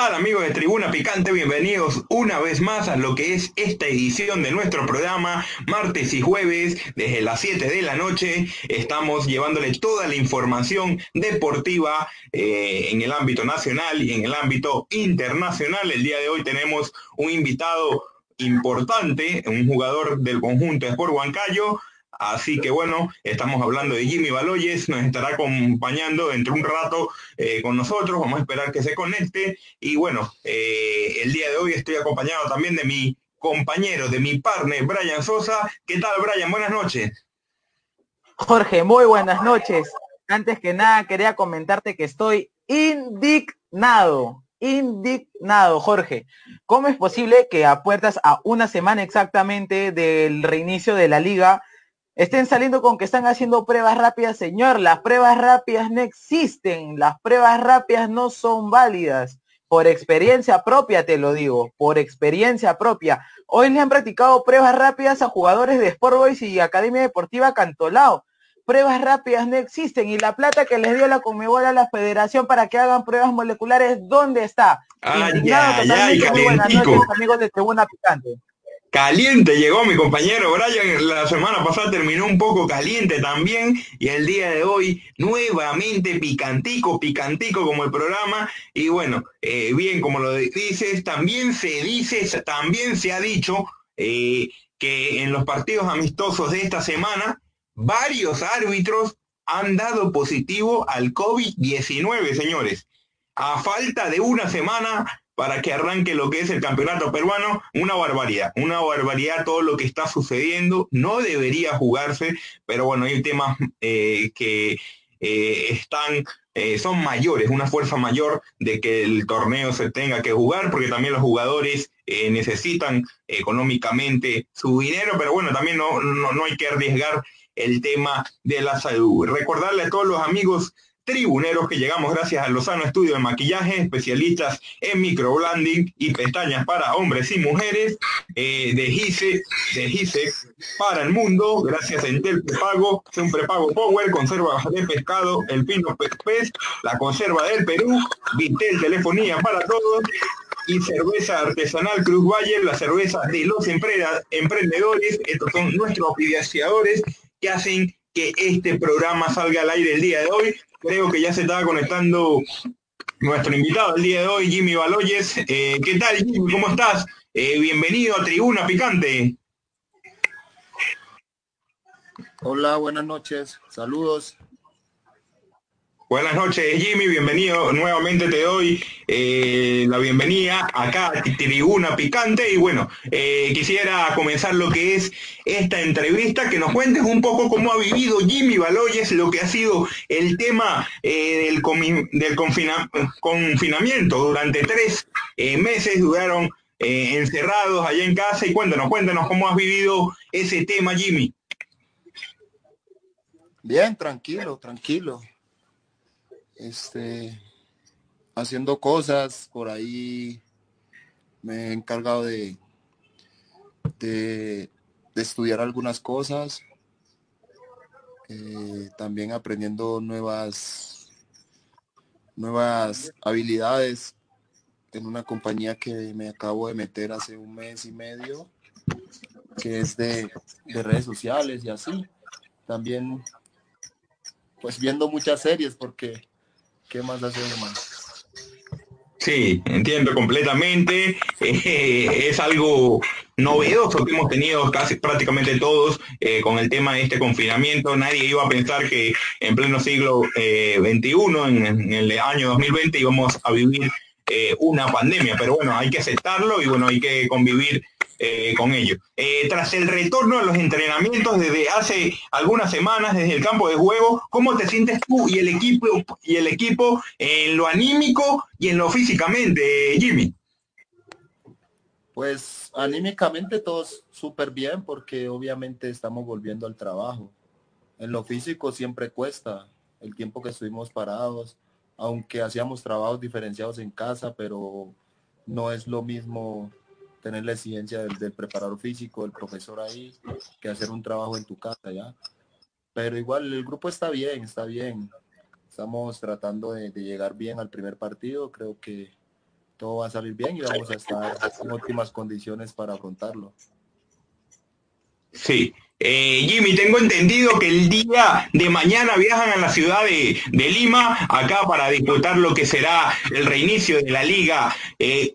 ¿Qué tal amigos de Tribuna Picante? Bienvenidos una vez más a lo que es esta edición de nuestro programa, martes y jueves, desde las 7 de la noche. Estamos llevándole toda la información deportiva eh, en el ámbito nacional y en el ámbito internacional. El día de hoy tenemos un invitado importante, un jugador del conjunto de Sport Huancayo, Así que bueno, estamos hablando de Jimmy Baloyes, nos estará acompañando dentro de un rato eh, con nosotros, vamos a esperar que se conecte. Y bueno, eh, el día de hoy estoy acompañado también de mi compañero, de mi partner, Brian Sosa. ¿Qué tal, Brian? Buenas noches. Jorge, muy buenas noches. Antes que nada, quería comentarte que estoy indignado, indignado, Jorge. ¿Cómo es posible que a puertas a una semana exactamente del reinicio de la liga, estén saliendo con que están haciendo pruebas rápidas, señor, las pruebas rápidas no existen, las pruebas rápidas no son válidas. Por experiencia propia te lo digo, por experiencia propia. Hoy le han practicado pruebas rápidas a jugadores de Sport Boys y Academia Deportiva Cantolao. Pruebas rápidas no existen y la plata que les dio la Conmebol a la Federación para que hagan pruebas moleculares, ¿dónde está? Ay, amigos de Tribuna Picante. Caliente llegó mi compañero Brian, la semana pasada terminó un poco caliente también y el día de hoy nuevamente picantico, picantico como el programa y bueno, eh, bien como lo dices, también se dice, también se ha dicho eh, que en los partidos amistosos de esta semana varios árbitros han dado positivo al COVID-19, señores. A falta de una semana para que arranque lo que es el campeonato peruano, una barbaridad, una barbaridad todo lo que está sucediendo, no debería jugarse, pero bueno, hay temas eh, que eh, están, eh, son mayores, una fuerza mayor de que el torneo se tenga que jugar, porque también los jugadores necesitan económicamente su dinero, pero bueno, también no, no, no hay que arriesgar el tema de la salud. Recordarle a todos los amigos tribuneros que llegamos gracias al Lozano Estudio de Maquillaje, especialistas en microblending y pestañas para hombres y mujeres, eh, de GISE, de GISE para el mundo, gracias a Entel Prepago, un prepago Power, conserva de pescado, el pino pez, la conserva del Perú, Vitel Telefonía para todos, y cerveza artesanal Cruz Valle, la cerveza de los emprendedores, estos son nuestros oficiadores que hacen que este programa salga al aire el día de hoy. Creo que ya se estaba conectando nuestro invitado el día de hoy, Jimmy Baloyes. Eh, ¿Qué tal, Jimmy? ¿Cómo estás? Eh, bienvenido a Tribuna Picante. Hola, buenas noches. Saludos. Buenas noches, Jimmy. Bienvenido. Nuevamente te doy eh, la bienvenida acá a Tribuna Picante. Y bueno, eh, quisiera comenzar lo que es esta entrevista, que nos cuentes un poco cómo ha vivido Jimmy Baloyes, lo que ha sido el tema eh, del, del confinamiento. Durante tres meses duraron encerrados allá en casa. Y cuéntanos, cuéntanos cómo has vivido ese tema, Jimmy. Bien, tranquilo, tranquilo este, haciendo cosas, por ahí me he encargado de, de, estudiar algunas cosas, eh, también aprendiendo nuevas, nuevas habilidades en una compañía que me acabo de meter hace un mes y medio, que es de, de redes sociales y así. También pues viendo muchas series porque ¿Qué más más? Sí, entiendo completamente. Eh, es algo novedoso que hemos tenido casi prácticamente todos eh, con el tema de este confinamiento. Nadie iba a pensar que en pleno siglo XXI, eh, en, en, el año 2020, íbamos a vivir una pandemia. Pero bueno, hay que aceptarlo y bueno, hay que convivir eh, con ellos. Eh, tras el retorno a los entrenamientos desde hace algunas semanas, desde el campo de juego, ¿cómo te sientes tú y el equipo y el equipo en lo anímico y en lo físicamente, Jimmy? Pues anímicamente todos súper bien porque obviamente estamos volviendo al trabajo. En lo físico siempre cuesta el tiempo que estuvimos parados, aunque hacíamos trabajos diferenciados en casa, pero no es lo mismo tener la exigencia del, preparador físico, del profesor ahí, que hacer un trabajo en tu casa ya. Pero igual el grupo está bien, está bien. Estamos tratando de, llegar bien al primer partido. Creo que, todo va a salir bien y vamos a estar en óptimas condiciones para afrontarlo. Sí. Eh, Jimmy, tengo entendido que el día de mañana viajan a la ciudad de, Lima, acá para disputar lo que será el reinicio de la Liga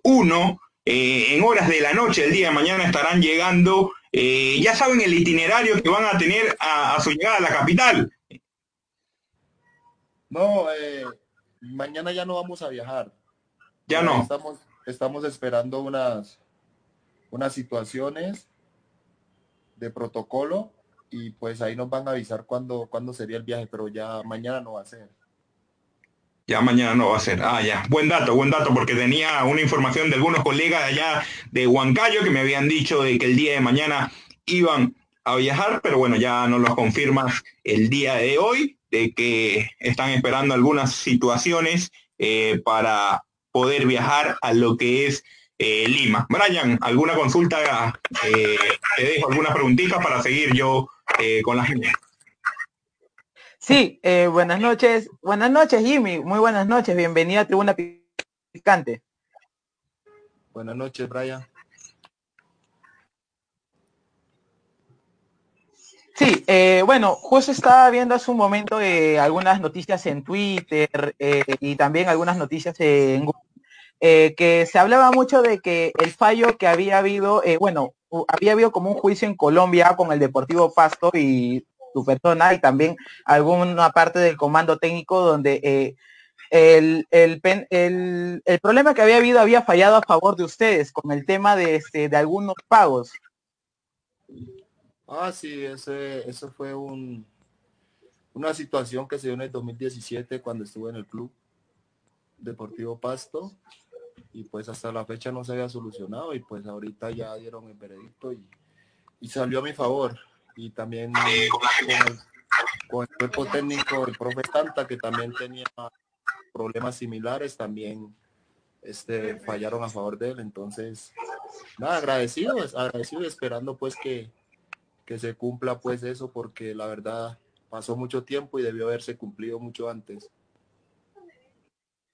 1. Eh, en horas de la noche, el día de mañana estarán llegando. Eh, ya saben el itinerario que van a tener a, su llegada a la capital. No, mañana ya no vamos a viajar. Ya no. Estamos, estamos esperando unas, unas situaciones de protocolo y pues ahí nos van a avisar cuándo, cuándo sería el viaje, pero ya mañana no va a ser. Ya mañana no va a ser. Ah, ya. Buen dato, buen dato, porque tenía una información de algunos colegas allá de Huancayo que me habían dicho de que el día de mañana iban a viajar, pero bueno, ya nos lo confirmas el día de hoy, de que están esperando algunas situaciones eh, para poder viajar a lo que es eh, Lima. Brian, ¿alguna consulta? Eh, te dejo algunas preguntitas para seguir yo con la gente. Sí, buenas noches. Buenas noches, Jimmy. Muy buenas noches. Bienvenida a Tribuna Picante. Buenas noches, Brian. Sí, bueno, justo estaba viendo hace un momento algunas noticias en Twitter y también algunas noticias en Google eh, que se hablaba mucho de que el fallo que había habido, eh, bueno, había habido como un juicio en Colombia con el Deportivo Pasto y su persona y también alguna parte del comando técnico donde eh, el, el, el, problema que había habido había fallado a favor de ustedes con el tema de, este, de algunos pagos. Ah, sí, ese, eso fue un, una situación que se dio en el 2017 cuando estuve en el club Deportivo Pasto y pues hasta la fecha no se había solucionado y pues ahorita ya dieron el veredicto y, salió a mi favor. Y también con el, cuerpo técnico, el profe Tanta, que también tenía problemas similares, también este, fallaron a favor de él. Entonces, nada, agradecido, agradecido y esperando pues que, que se cumpla pues eso, porque la verdad pasó mucho tiempo y debió haberse cumplido mucho antes.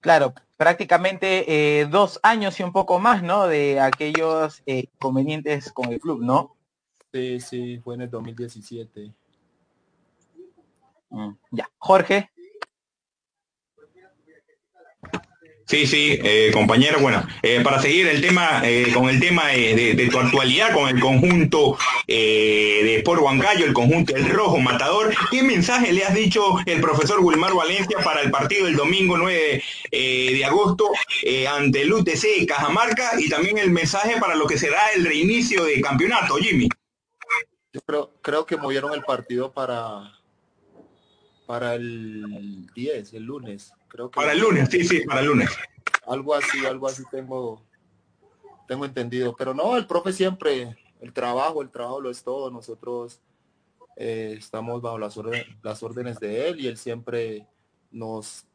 Claro, prácticamente eh, dos años y un poco más, ¿no? De aquellos eh, convenientes con el club, ¿no? Sí, sí, fue en el 2017. Mm, ya, Jorge. Sí, sí, eh, compañero. Bueno, eh, para seguir el tema, eh, con el tema de, tu actualidad, con el conjunto de Sport Huancayo, el conjunto del Rojo Matador, ¿qué mensaje le has dicho el profesor Wilmar Valencia para el partido del domingo 9 de agosto ante el UTC Cajamarca y también el mensaje para lo que será el reinicio de campeonato, Jimmy? Yo creo, creo que movieron el partido para, para el 10, el lunes para el lunes, sí, sí, para el lunes. Algo así, algo así tengo, tengo entendido. Pero no, el profe siempre, el trabajo, el trabajo lo es todo. Nosotros eh, estamos bajo las, las órdenes de él y él siempre nos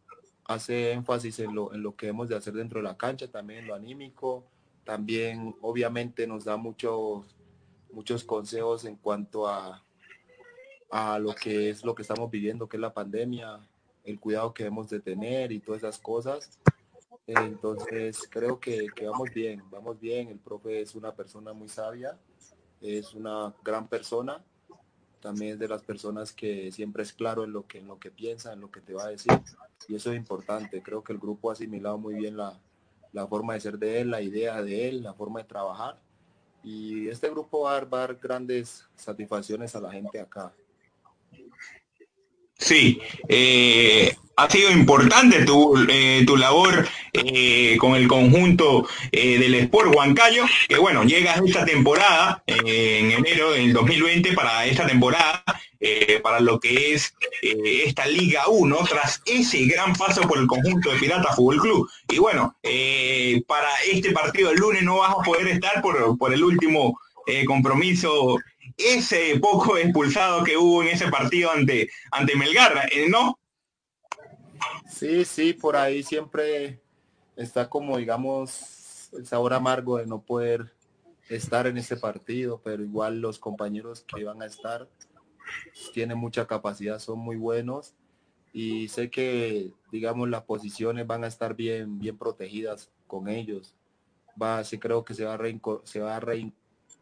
hace énfasis en lo, en lo que hemos de hacer dentro de la cancha, también lo anímico, también obviamente nos da muchos, muchos consejos en cuanto a, a lo que es lo que estamos viviendo, que es la pandemia, el cuidado que debemos de tener y todas esas cosas. Entonces creo que, vamos bien, vamos bien. El profe es una persona muy sabia, es una gran persona. También es de las personas que siempre es claro en lo que, en lo que piensa, en lo que te va a decir. Y eso es importante. Creo que el grupo ha asimilado muy bien la, la forma de ser de él, la idea de él, la forma de trabajar. Y este grupo va a dar grandes satisfacciones a la gente acá. Sí, eh, ha sido importante tu, eh, tu labor eh, con el conjunto del Sport Huancayo, que bueno, llega esta temporada, en enero del 2020, para esta temporada, para lo que es esta Liga 1, tras ese gran paso por el conjunto de Pirata Fútbol Club. Y bueno, para este partido del lunes no vas a poder estar por, por el último compromiso ese poco expulsado que hubo en ese partido ante, ante Melgar, eh, ¿no? Sí, sí, por ahí siempre está como, digamos, el sabor amargo de no poder estar en ese partido, pero igual los compañeros que van a estar tienen mucha capacidad, son muy buenos y sé que, digamos, las posiciones van a estar bien, bien protegidas con ellos. Va, sí creo que se va, a se va a,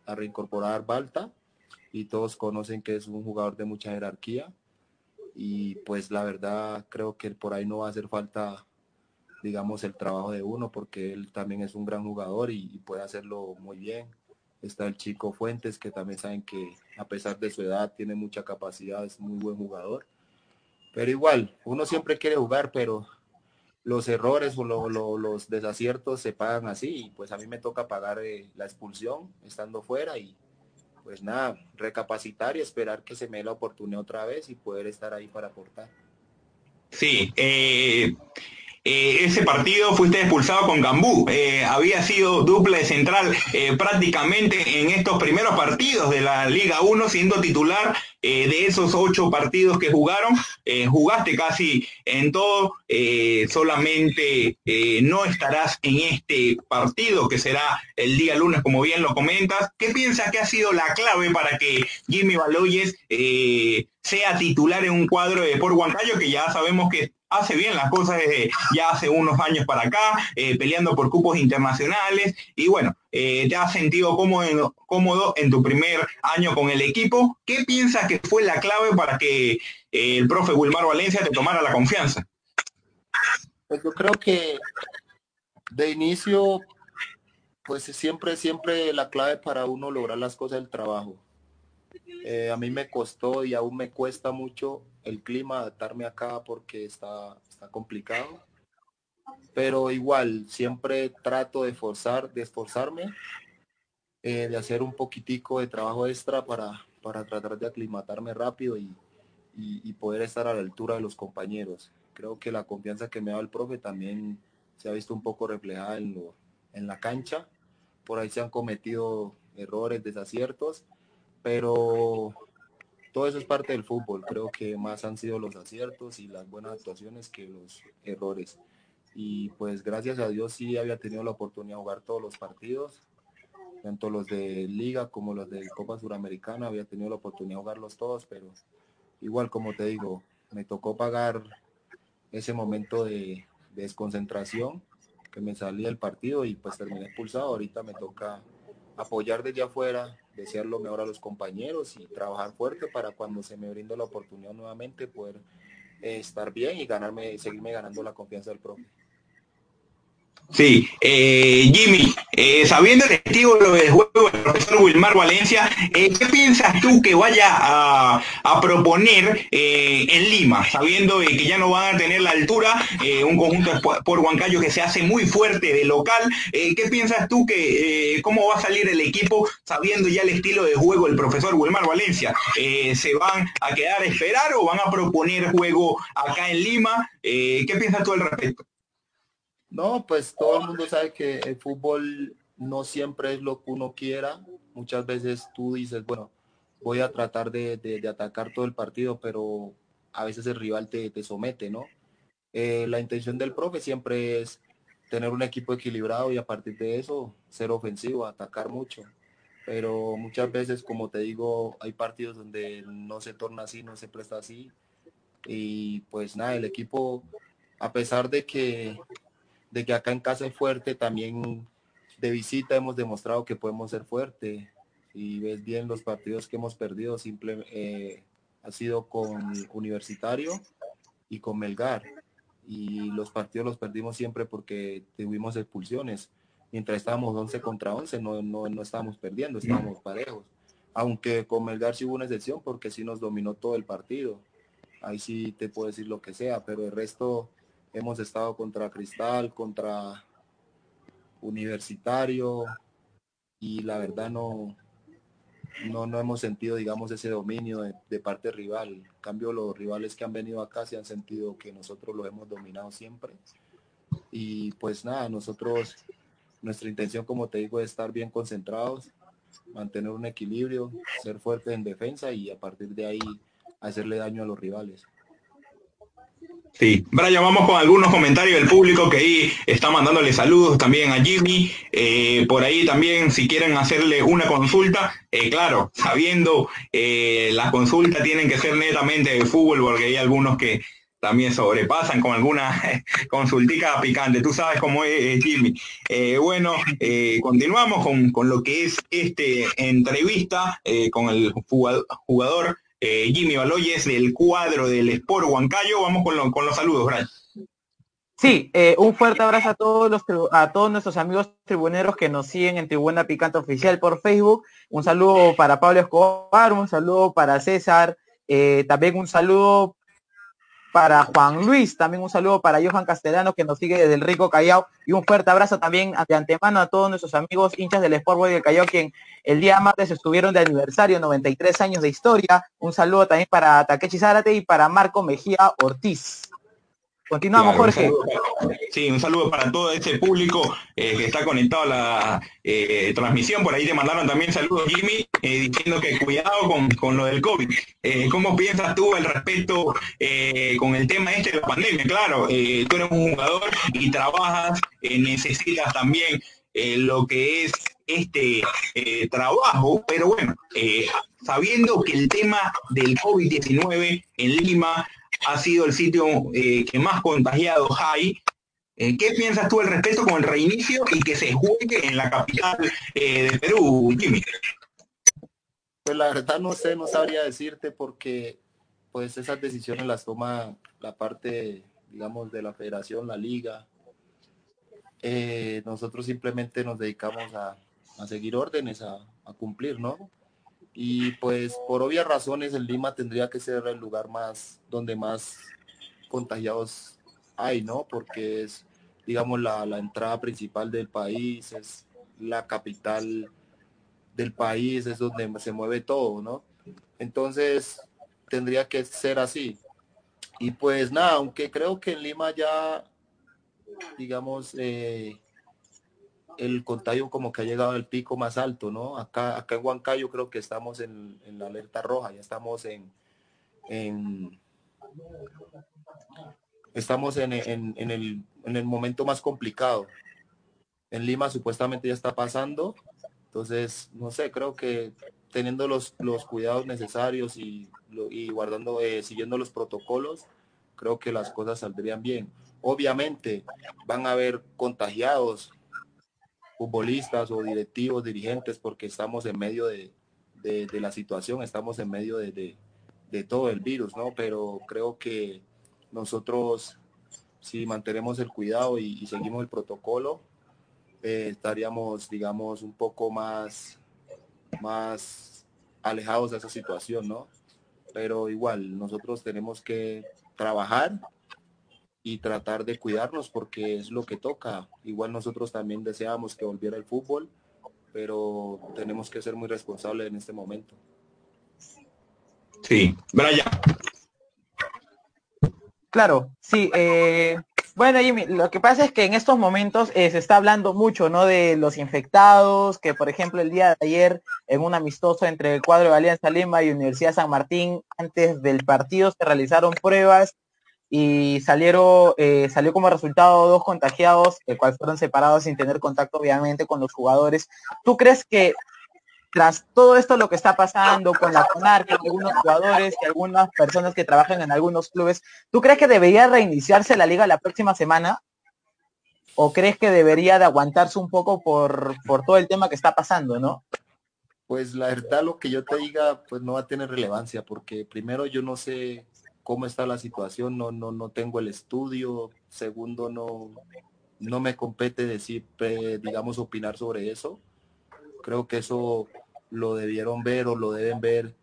a reincorporar Balta y todos conocen que es un jugador de mucha jerarquía y pues la verdad creo que por ahí no va a hacer falta digamos el trabajo de uno porque él también es un gran jugador y, puede hacerlo muy bien. Está el chico Fuentes que también saben que a pesar de su edad tiene mucha capacidad es muy buen jugador. Pero igual uno siempre quiere jugar pero los errores o los desaciertos se pagan así y pues a mí me toca pagar eh, la expulsión estando fuera y pues nada, recapacitar y esperar que se me dé la oportunidad otra vez y poder estar ahí para aportar. Sí, eh, eh, ese partido fuiste expulsado con Gambú. Eh, había sido duple central prácticamente en estos primeros partidos de la Liga 1, siendo titular de esos ocho partidos que jugaron. jugaste casi en todo, solamente no estarás en este partido que será el día lunes, como bien lo comentas. ¿Qué piensas que ha sido la clave para que Jimmy Baloyes sea titular en un cuadro de Sport Huancayo, que ya sabemos que hace bien las cosas desde ya hace unos años para acá, eh, peleando por cupos internacionales y bueno, eh, te has sentido cómodo, cómodo en tu primer año con el equipo. ¿Qué piensas que fue la clave para que eh, el profe Wilmar Valencia te tomara la confianza? Pues yo creo que de inicio, pues siempre, siempre la clave para uno lograr las cosas del trabajo. a mí me costó y aún me cuesta mucho el clima, adaptarme acá porque está, está complicado. Pero igual, siempre trato de forzar, de esforzarme, eh, de hacer un poquitico de trabajo extra para, para tratar de aclimatarme rápido y, poder estar a la altura de los compañeros. Creo que la confianza que me da el profe también se ha visto un poco reflejada en, lo, en la cancha. Por ahí se han cometido errores, desaciertos, pero todo eso es parte del fútbol. Creo que más han sido los aciertos y las buenas actuaciones que los errores. Y pues gracias a Dios sí había tenido la oportunidad de jugar todos los partidos, tanto los de liga como los de Copa Suramericana, había tenido la oportunidad de jugarlos todos, pero igual como te digo, me tocó pagar ese momento de, de desconcentración que me salía del partido y pues terminé expulsado. Ahorita me toca apoyar desde afuera, desear lo mejor a los compañeros y trabajar fuerte para cuando se me brinde la oportunidad nuevamente poder eh, estar bien y ganarme, seguirme ganando la confianza del propio. Sí, eh, Jimmy, eh, sabiendo el testigo del juego del profesor Wilmar Valencia, eh, ¿qué piensas tú que vaya a, proponer en Lima, sabiendo que ya no van a tener la altura, un conjunto por Huancayo que se hace muy fuerte de local? ¿Qué piensas tú que cómo va a salir el equipo sabiendo ya el estilo de juego del profesor Wilmar Valencia? ¿Se van a quedar a esperar o van a proponer juego acá en Lima? ¿Qué piensas tú al respecto? No, pues todo el mundo sabe que el fútbol no siempre es lo que uno quiera. Muchas veces tú dices, bueno, voy a tratar de, atacar todo el partido, pero a veces el rival te, somete, ¿no? Eh, la intención del profe siempre es tener un equipo equilibrado y a partir de eso ser ofensivo, atacar mucho. Pero muchas veces, como te digo, hay partidos donde no se torna así, no se presta así. Y pues nada, el equipo, a pesar de que de que acá en casa es fuerte, también de visita hemos demostrado que podemos ser fuerte. Y ves bien los partidos que hemos perdido, simple, eh, ha sido con Universitario y con Melgar. Y los partidos los perdimos siempre porque tuvimos expulsiones. Mientras estábamos 11 contra 11, no, no, no estábamos perdiendo, estábamos parejos. Aunque con Melgar sí hubo una excepción porque sí nos dominó todo el partido. Ahí sí te puedo decir lo que sea, pero el resto Hemos estado contra Cristal, contra Universitario y la verdad no, no, no hemos sentido, digamos, ese dominio de, parte rival. En cambio, los rivales que han venido acá se han sentido que nosotros lo hemos dominado siempre. Y pues nada, nosotros, nuestra intención, como te digo, es estar bien concentrados, mantener un equilibrio, ser fuertes en defensa y a partir de ahí hacerle daño a los rivales. Sí, Brian, vamos con algunos comentarios del público que ahí está mandándole saludos también a Jimmy. Eh, por ahí también, si quieren hacerle una consulta, eh, claro, sabiendo eh, las consultas tienen que ser netamente de fútbol, porque hay algunos que también sobrepasan con alguna consultica picante. Tú sabes cómo es, Jimmy. Eh, bueno, eh, continuamos con, con, lo que es este entrevista con el jugador, Jimmy Baloyes del cuadro del Sport Huancayo. Vamos con, con los saludos, Brian. Sí, eh, un fuerte abrazo a todos los a todos nuestros amigos tribuneros que nos siguen en Tribuna Picante Oficial por Facebook. Un saludo para Pablo Escobar, un saludo para César, eh, también un saludo para Juan Luis, también un saludo para Johan Castellano que nos sigue desde el Rico Callao y un fuerte abrazo también de antemano a todos nuestros amigos hinchas del Sport Boy del Callao quien el día martes estuvieron de aniversario, 93 años de historia. Un saludo también para Takechi Zárate y para Marco Mejía Ortiz. Continuamos, Jorge. sí, un saludo para todo ese público eh, que está conectado a la eh, transmisión. Por ahí te mandaron también saludos, Jimmy, eh, diciendo que cuidado con, lo del COVID. ¿Cómo piensas tú al respecto con el tema este de la pandemia? Claro, tú eres un jugador y trabajas, necesitas también lo que es este trabajo, pero bueno, sabiendo que el tema del COVID-19 en Lima ha sido el sitio eh, que más contagiados hay. Eh, ¿Qué piensas tú al respecto con el reinicio y que se juegue en la capital eh, de Perú, Jimmy? Pues la verdad no sé, no sabría decirte porque pues esas decisiones las toma la parte, digamos, de la federación, la liga. nosotros simplemente nos dedicamos a, seguir órdenes, a, a cumplir, ¿no? Y pues por obvias razones el Lima tendría que ser el lugar más donde más contagiados hay, ¿no? Porque es, digamos, la, entrada principal del país, es la capital del país, es donde se mueve todo, ¿no? Entonces tendría que ser así. Y pues nada, aunque creo que en Lima ya, digamos, eh, el contagio como que ha llegado al pico más alto, ¿no? Acá, acá en Huancayo creo que estamos en, la alerta roja, ya estamos en, estamos en, el, en el momento más complicado. En Lima supuestamente ya está pasando, entonces, no sé, creo que teniendo los, los cuidados necesarios y, y guardando, eh, siguiendo los protocolos, creo que las cosas saldrían bien. Obviamente van a haber contagiados, futbolistas o directivos, dirigentes, porque estamos en medio de, la situación, estamos en medio de, todo el virus, ¿no? Pero creo que nosotros, si mantenemos el cuidado y, seguimos el protocolo, eh, estaríamos, digamos, un poco más, más alejados de esa situación, ¿no? Pero igual, nosotros tenemos que trabajar y tratar de cuidarnos porque es lo que toca. Igual nosotros también deseamos que volviera el fútbol, pero tenemos que ser muy responsables en este momento. Sí, Brian. Claro, sí. Eh, bueno, Jimmy, lo que pasa es que en estos momentos eh, se está hablando mucho, ¿no? De los infectados, que por ejemplo el día de ayer en un amistoso entre el cuadro de Alianza Lima y Universidad San Martín, antes del partido se realizaron pruebas y salieron, eh, salió como resultado dos contagiados, el cual fueron separados sin tener contacto obviamente con los jugadores. ¿Tú crees que tras todo esto lo que está pasando con la CONAR, que algunos jugadores, que algunas personas que trabajan en algunos clubes, ¿tú crees que debería reiniciarse la liga la próxima semana? ¿O crees que debería de aguantarse un poco por, por todo el tema que está pasando, no? Pues la verdad lo que yo te diga pues no va a tener relevancia porque primero yo no sé cómo está la situación, no, no, no tengo el estudio, segundo, no, no me compete decir, digamos, opinar sobre eso. Creo que eso lo debieron ver o lo deben ver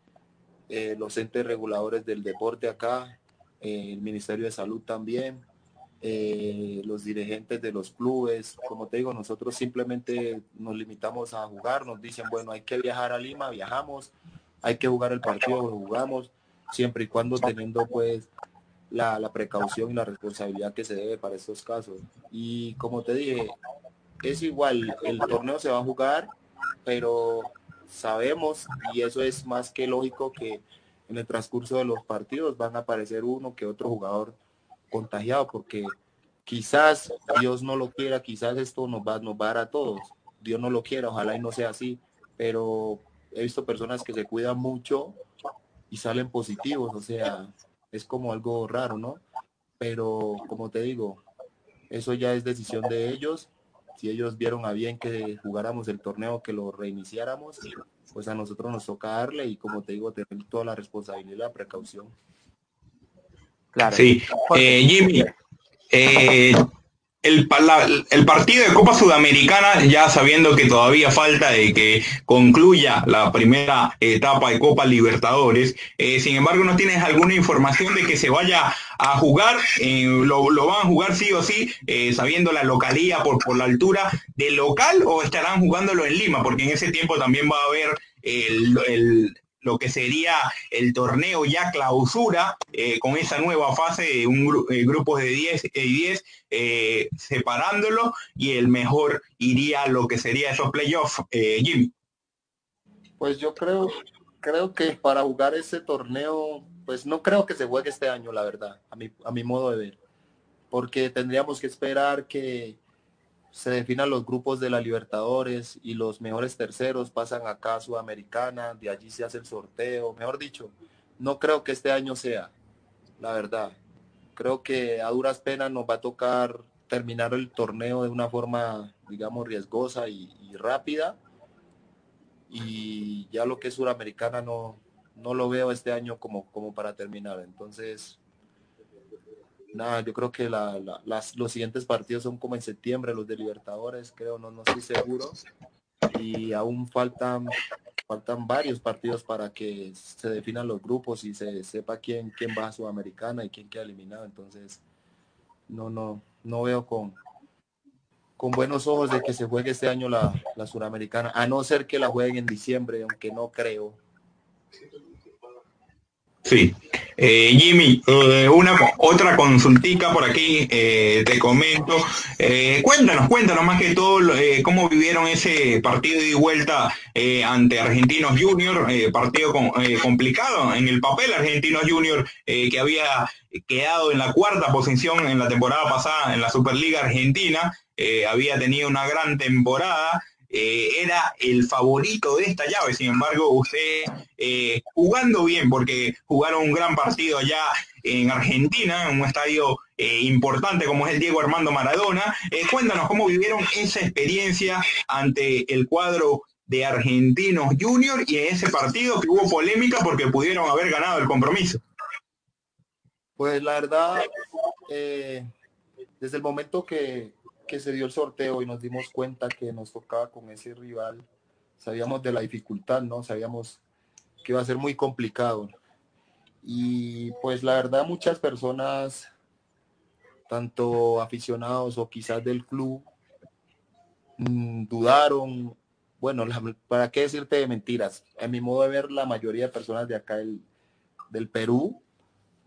eh, los entes reguladores del deporte acá, eh, el Ministerio de Salud también, eh, los dirigentes de los clubes. Como te digo, nosotros simplemente nos limitamos a jugar, nos dicen, bueno, hay que viajar a Lima, viajamos, hay que jugar el partido, jugamos siempre y cuando teniendo pues la, precaución y la responsabilidad que se debe para estos casos. Y como te dije, es igual, el torneo se va a jugar, pero sabemos, y eso es más que lógico, que en el transcurso de los partidos van a aparecer uno que otro jugador contagiado, porque quizás Dios no lo quiera, quizás esto nos va, nos va a dar a todos. Dios no lo quiera, ojalá y no sea así, pero he visto personas que se cuidan mucho y salen positivos, o sea, es como algo raro, ¿no? pero como te digo, eso ya es decisión de ellos. Si ellos vieron a bien que jugáramos el torneo, que lo reiniciáramos, pues a nosotros nos toca darle y como te digo, tener toda la responsabilidad y la precaución. Claro. Sí, eh, Jimmy, eh, el, el, partido de Copa Sudamericana, ya sabiendo que todavía falta de que concluya la primera etapa de Copa Libertadores, eh, sin embargo, ¿no tienes alguna información de que se vaya a jugar? Eh, lo, van a jugar sí o sí, eh, sabiendo la localía por, por la altura del local o estarán jugándolo en Lima? Porque en ese tiempo también va a haber el, lo que sería el torneo ya clausura eh, con esa nueva fase de un eh, grupo de 10 y 10 eh, separándolo y el mejor iría a lo que sería esos playoffs, Jimmy. Pues yo creo, creo que para jugar ese torneo, pues no creo que se juegue este año, la verdad, a mi, a mi modo de ver, porque tendríamos que esperar que se definan los grupos de la Libertadores y los mejores terceros pasan acá a Sudamericana, de allí se hace el sorteo. Mejor dicho, no creo que este año sea, la verdad. Creo que a duras penas nos va a tocar terminar el torneo de una forma, digamos, riesgosa y, rápida. Y ya lo que es Suramericana no, no lo veo este año como, como para terminar. Entonces, nada, yo creo que las, los siguientes partidos son como en septiembre, los de Libertadores, creo, no, no estoy seguro. Y aún faltan, faltan varios partidos para que se definan los grupos y se sepa quién, quién va a Sudamericana y quién queda eliminado. Entonces, no, no, no veo con, con buenos ojos de que se juegue este año la, la Suramericana, a no ser que la jueguen en diciembre, aunque no creo. Sí. Eh, Jimmy, eh, una otra consultica por aquí, eh, te comento. cuéntanos, cuéntanos más que todo cómo vivieron ese partido de vuelta ante Argentinos Junior, partido complicado en el papel Argentinos Junior que había quedado en la cuarta posición en la temporada pasada en la Superliga Argentina, había tenido una gran temporada. Eh, era el favorito de esta llave. Sin embargo, usted eh, jugando bien, porque jugaron un gran partido allá en Argentina, en un estadio eh, importante como es el Diego Armando Maradona. cuéntanos cómo vivieron esa experiencia ante el cuadro de Argentinos Junior y en ese partido que hubo polémica porque pudieron haber ganado el compromiso. Pues la verdad, desde el momento que, que se dio el sorteo y nos dimos cuenta que nos tocaba con ese rival, sabíamos de la dificultad, ¿no? Sabíamos que iba a ser muy complicado. Y pues la verdad muchas personas, tanto aficionados o quizás del club, mm, dudaron. Bueno, ¿para qué decirte de mentiras? A mi modo de ver, la mayoría de personas de acá del, del Perú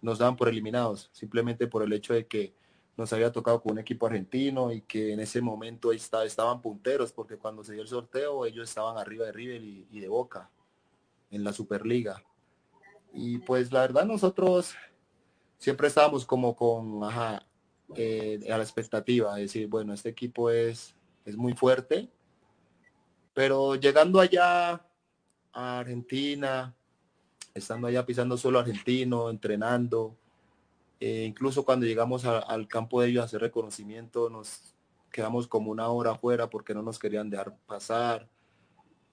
nos daban por eliminados, simplemente por el hecho de que nos había tocado con un equipo argentino y que en ese momento está, estaban punteros, porque cuando se dio el sorteo ellos estaban arriba de River y, de Boca en la Superliga. Y pues la verdad nosotros siempre estábamos como con, ajá, eh, a la expectativa, de decir, bueno, este equipo es, es muy fuerte, pero llegando allá a Argentina, estando allá pisando suelo argentino, entrenando, eh, incluso cuando llegamos al campo de ellos a hacer reconocimiento, nos quedamos como una hora afuera porque no nos querían dejar pasar.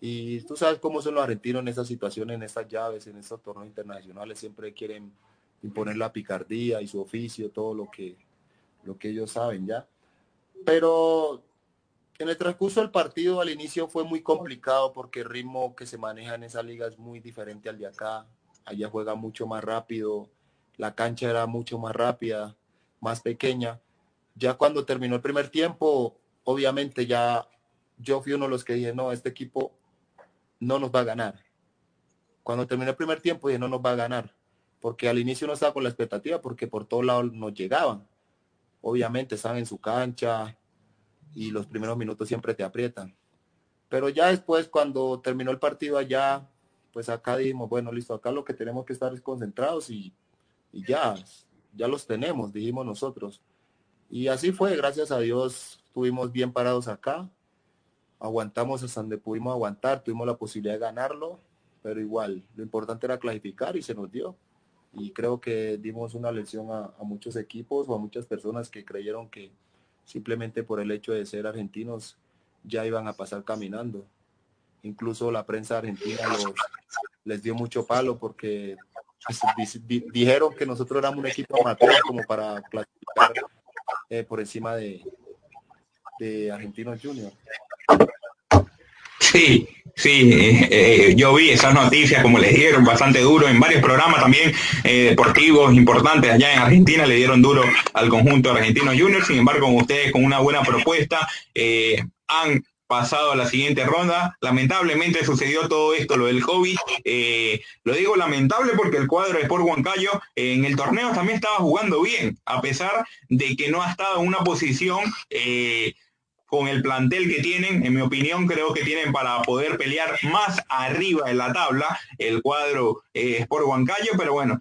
Y tú sabes cómo son los argentinos en estas situaciones, en estas llaves, en estos torneos internacionales, siempre quieren imponer la picardía y su oficio, todo lo que, lo que ellos saben ya. Pero en el transcurso del partido al inicio fue muy complicado porque el ritmo que se maneja en esa liga es muy diferente al de acá. Allá juega mucho más rápido, la cancha era mucho más rápida, más pequeña. Ya cuando terminó el primer tiempo, obviamente ya yo fui uno de los que dije, no, este equipo no nos va a ganar. Cuando terminó el primer tiempo dije, no nos va a ganar, porque al inicio no estaba con la expectativa, porque por todos lados nos llegaban. Obviamente estaban en su cancha y los primeros minutos siempre te aprietan. Pero ya después, cuando terminó el partido allá, pues acá dijimos, bueno, listo, acá lo que tenemos que estar es concentrados y y ya, ya los tenemos, dijimos nosotros. Y así fue, gracias a Dios, estuvimos bien parados acá, aguantamos hasta donde pudimos aguantar, tuvimos la posibilidad de ganarlo, pero igual, lo importante era clasificar y se nos dio. Y creo que dimos una lección a, muchos equipos o a muchas personas que creyeron que simplemente por el hecho de ser argentinos ya iban a pasar caminando. Incluso la prensa argentina les dio mucho palo porque pues, dijeron que nosotros éramos un equipo amateur como para clasificar eh, por encima de, de Argentinos Junior. Sí, sí, eh, eh, yo vi esas noticias como les dieron bastante duro en varios programas también deportivos importantes allá en Argentina le dieron duro al conjunto argentino junior, sin embargo ustedes con una buena propuesta han pasado a la siguiente ronda. Lamentablemente sucedió todo esto, lo del COVID. Eh, lo digo lamentable porque el cuadro de Sport Huancayo en el torneo también estaba jugando bien, a pesar de que no ha estado en una posición eh, con el plantel que tienen. En mi opinión, creo que tienen para poder pelear más arriba en la tabla el cuadro eh, Sport Huancayo, pero bueno.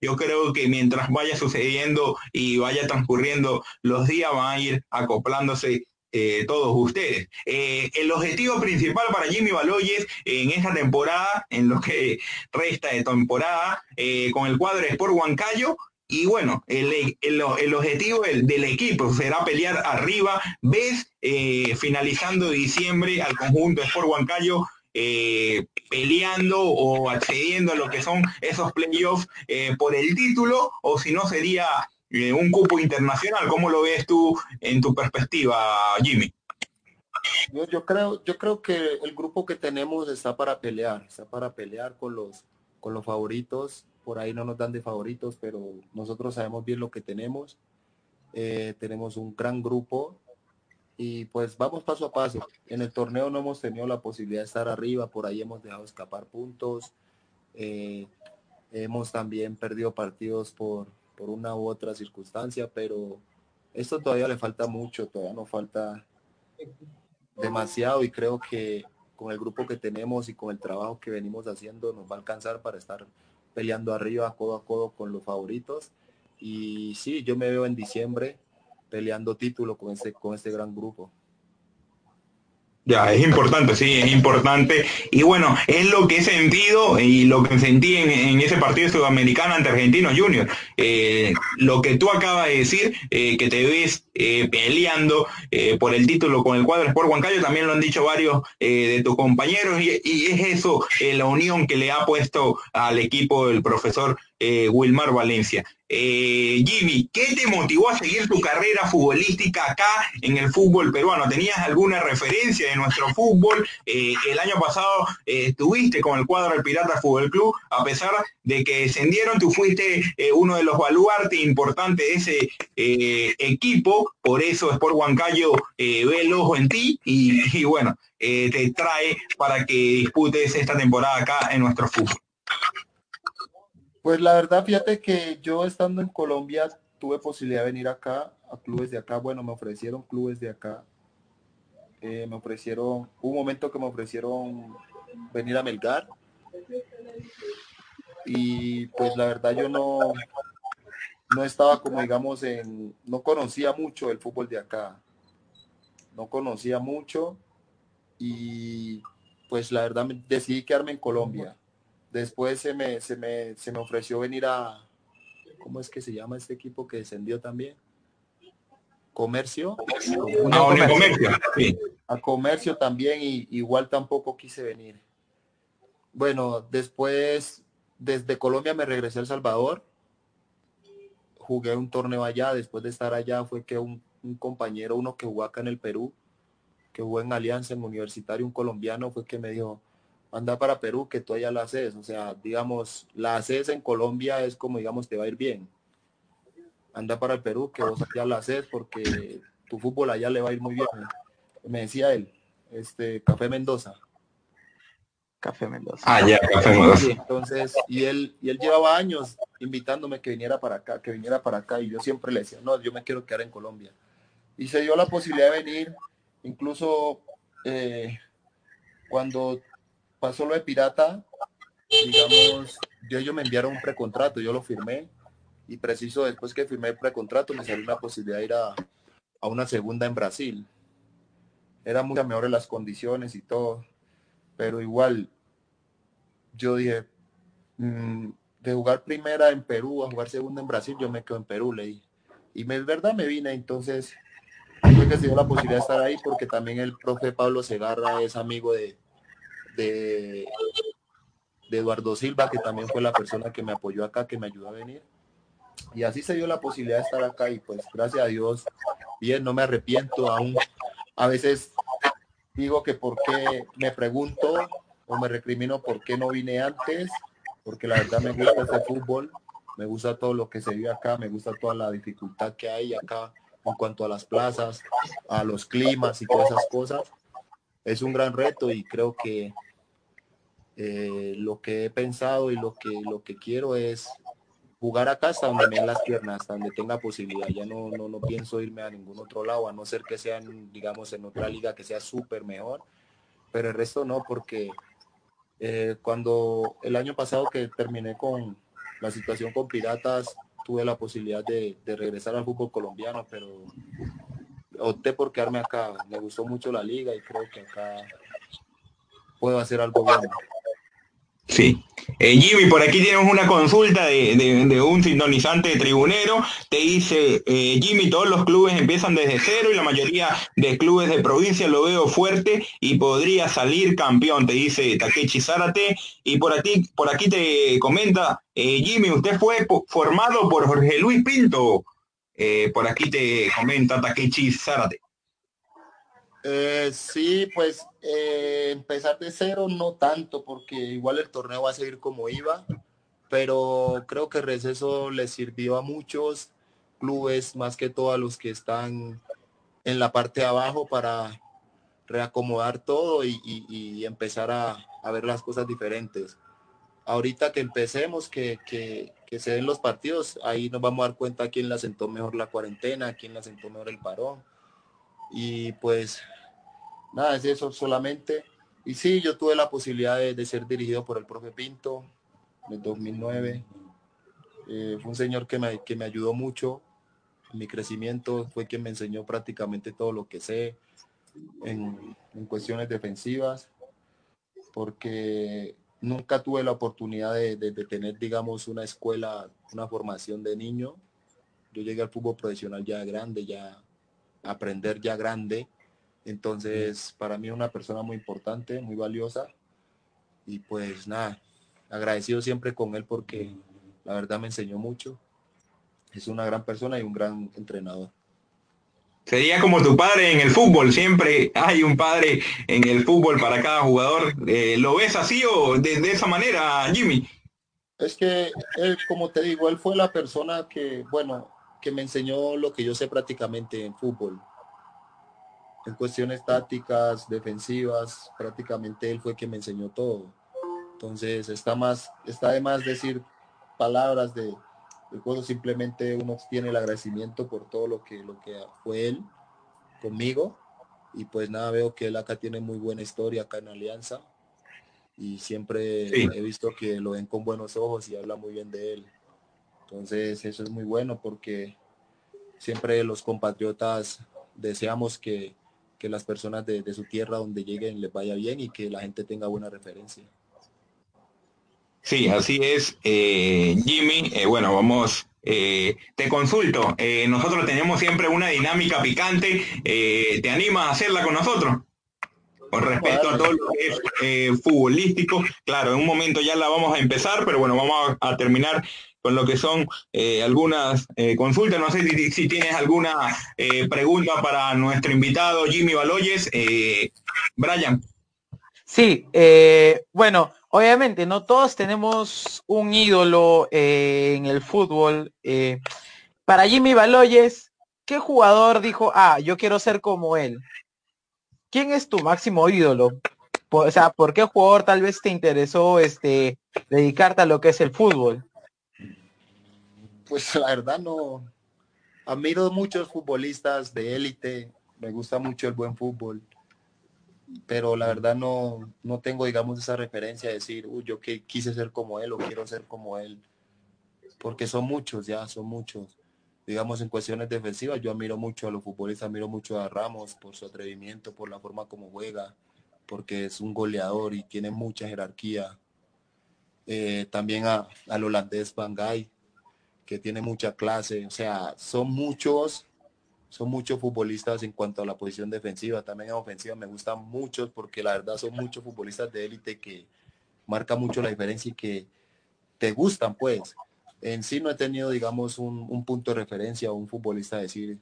yo creo que mientras vaya sucediendo y vaya transcurriendo los días van a ir acoplándose eh, todos ustedes. Eh, el objetivo principal para Jimmy Baloyes en esta temporada, en lo que resta de temporada, eh, con el cuadro de Sport Huancayo, y bueno, el, el, objetivo del, equipo será pelear arriba, ves finalizando diciembre al conjunto Sport Huancayo peleando o accediendo a lo que son esos playoffs por el título, o si no sería un cupo internacional. ¿Cómo lo ves tú en tu perspectiva, Jimmy? Yo, creo, yo creo que el grupo que tenemos está para pelear, está para pelear con los, con los favoritos. Por ahí no nos dan de favoritos, pero nosotros sabemos bien lo que tenemos. Eh, tenemos un gran grupo y pues vamos paso a paso. En el torneo no hemos tenido la posibilidad de estar arriba, por ahí hemos dejado escapar puntos. Eh, hemos también perdido partidos por, por una u otra circunstancia, pero esto todavía le falta mucho, todavía nos falta demasiado y creo que con el grupo que tenemos y con el trabajo que venimos haciendo nos va a alcanzar para estar peleando arriba codo a codo con los favoritos. Y sí, yo me veo en diciembre peleando título con ese, con este gran grupo. Ya, es importante, sí, es importante. Y bueno, es lo que he sentido y lo que sentí en, ese partido sudamericano ante Argentinos Junior. Eh, lo que tú acabas de decir, eh, que te ves eh, peleando por el título con el cuadro Sport Huancayo, también lo han dicho varios de tus compañeros, y, y es eso, la unión que le ha puesto al equipo el profesor Wilmar Valencia. Eh, Jimmy, ¿qué te motivó a seguir tu carrera futbolística acá en el fútbol peruano? ¿Tenías alguna referencia de nuestro fútbol? Eh, el año pasado eh, estuviste con el cuadro del Pirata Fútbol Club, a pesar de que descendieron, tú fuiste uno de los baluartes importantes de ese equipo, por eso Sport Huancayo ve el ojo en ti y, y bueno, te trae para que disputes esta temporada acá en nuestro fútbol. Pues la verdad, fíjate que yo estando en Colombia tuve posibilidad de venir acá, a clubes de acá. Bueno, me ofrecieron clubes de acá. Eh, me ofrecieron, hubo un momento que me ofrecieron venir a Melgar. Y pues la verdad yo no, no estaba como digamos en, no conocía mucho el fútbol de acá. No conocía mucho y pues la verdad decidí quedarme en Colombia Después se me, se me, se me ofreció venir a, ¿cómo es que se llama este equipo que descendió también? Comercio. A comercio, A comercio también y igual tampoco quise venir. Bueno, después desde Colombia me regresé a El Salvador. Jugué un torneo allá. Después de estar allá fue que un, un compañero, uno que jugó acá en el Perú, que jugó en Alianza, en Universitario, un colombiano, fue que me dijo, anda para Perú, que tú allá la haces. O sea, digamos, la haces en Colombia es como, digamos, te va a ir bien. Anda para el Perú, que vos allá la haces porque tu fútbol allá le va a ir muy bien. Me decía él, este, Café Mendoza. Café Mendoza. Ah, ya, Café Mendoza. Entonces, y él, y él llevaba años invitándome que viniera para acá, que viniera para acá, y yo siempre le decía, no, yo me quiero quedar en Colombia. Y se dio la posibilidad de venir, incluso eh, cuando pasó lo de Pirata, digamos, yo, ellos me enviaron un precontrato, yo lo firmé y preciso después que firmé el precontrato me salió una posibilidad de ir a, una segunda en Brasil. Eran muchas mejores las condiciones y todo, pero igual yo dije, mm, de jugar primera en Perú a jugar segunda en Brasil, yo me quedo en Perú, leí. Y me, verdad, me vine, entonces creo que se dio la posibilidad de estar ahí porque también el profe Pablo Segarra es amigo de, de, Eduardo Silva, que también fue la persona que me apoyó acá, que me ayudó a venir. Y así se dio la posibilidad de estar acá y pues gracias a Dios, bien, no me arrepiento aún. A veces digo que por qué me pregunto o me recrimino por qué no vine antes, porque la verdad me gusta este fútbol, me gusta todo lo que se vive acá, me gusta toda la dificultad que hay acá en cuanto a las plazas, a los climas y todas esas cosas. Es un gran reto y creo que eh, lo que he pensado y lo que, lo que quiero es jugar acá hasta donde me den las piernas, hasta donde tenga posibilidad. Ya no, no, no pienso irme a ningún otro lado, a no ser que sean, digamos, en otra liga que sea súper mejor, pero el resto no, porque eh, cuando el año pasado que terminé con la situación con Piratas, tuve la posibilidad de, de regresar al fútbol colombiano, pero opté por quedarme acá. Me gustó mucho la liga y creo que acá puedo hacer algo bueno. Sí. Eh, Jimmy, por aquí tenemos una consulta de, un sintonizante tribunero. Te dice, eh, Jimmy, todos los clubes empiezan desde cero y la mayoría de clubes de provincia lo veo fuerte y podría salir campeón, te dice Takechi Zárate. Y por aquí, por aquí te comenta, eh, Jimmy, usted fue formado por Jorge Luis Pinto. por aquí te comenta Takechi Zárate. Eh, sí, pues eh, empezar de cero no tanto, porque igual el torneo va a seguir como iba, pero creo que el receso le sirvió a muchos clubes, más que todo a los que están en la parte de abajo para reacomodar todo y, empezar a, ver las cosas diferentes. Ahorita que empecemos, que, que, que se den los partidos, ahí nos vamos a dar cuenta quién la sentó mejor la cuarentena, quién la sentó mejor el parón. Y pues nada, es eso solamente. Y sí, yo tuve la posibilidad de, ser dirigido por el profe Pinto en 2009. Eh, fue un señor que me, que me ayudó mucho en mi crecimiento, fue quien me enseñó prácticamente todo lo que sé en, cuestiones defensivas, porque nunca tuve la oportunidad de, de, tener, digamos, una escuela, una formación de niño. Yo llegué al fútbol profesional ya grande, ya aprender ya grande entonces, para mí es una persona muy importante, muy valiosa. Y pues nada, agradecido siempre con él porque la verdad me enseñó mucho. Es una gran persona y un gran entrenador. Sería como tu padre en el fútbol, siempre hay un padre en el fútbol para cada jugador. Eh, ¿Lo ves así o de, de, esa manera, Jimmy? Es que él, como te digo, él fue la persona que, bueno, que me enseñó lo que yo sé prácticamente en fútbol en cuestiones tácticas, defensivas, prácticamente él fue quien me enseñó todo. Entonces está más, está de más decir palabras de, de simplemente uno tiene el agradecimiento por todo lo que, lo que fue él conmigo. Y pues nada, veo que él acá tiene muy buena historia acá en Alianza. Y siempre he visto que lo ven con buenos ojos y habla muy bien de él. Entonces eso es muy bueno porque siempre los compatriotas deseamos que, que las personas de, su tierra donde lleguen les vaya bien y que la gente tenga buena referencia. Sí, así es, eh, Jimmy. Eh, bueno, vamos, eh, te consulto. nosotros tenemos siempre una dinámica picante. ¿Te animas a hacerla con nosotros? Con respecto a todo lo que es futbolístico. Claro, en un momento ya la vamos a empezar, pero bueno, vamos a terminar con lo que son eh, algunas eh, consultas. No sé si, tienes alguna eh, pregunta para nuestro invitado Jimmy Baloyes. Brian. Sí, bueno, obviamente no todos tenemos un ídolo en el fútbol. para Jimmy Baloyes, ¿qué jugador dijo, ah, yo quiero ser como él? ¿Quién es tu máximo ídolo? O sea, ¿por qué jugador tal vez te interesó este dedicarte a lo que es el fútbol? Pues la verdad no. Admiro muchos futbolistas de élite, me gusta mucho el buen fútbol, pero la verdad no, no tengo, digamos, esa referencia de decir, uy, yo que quise ser como él o quiero ser como él, porque son muchos, ya, son muchos. Digamos, en cuestiones defensivas, yo admiro mucho a los futbolistas, admiro mucho a Ramos por su atrevimiento, por la forma como juega, porque es un goleador y tiene mucha jerarquía eh, también a, al holandés Van que tiene mucha clase, o sea, son muchos, son muchos futbolistas en cuanto a la posición defensiva, también en ofensiva me gustan muchos porque la verdad son muchos futbolistas de élite que marca mucho la diferencia y que te gustan pues. En sí no he tenido, digamos, un, punto de referencia o un futbolista decir,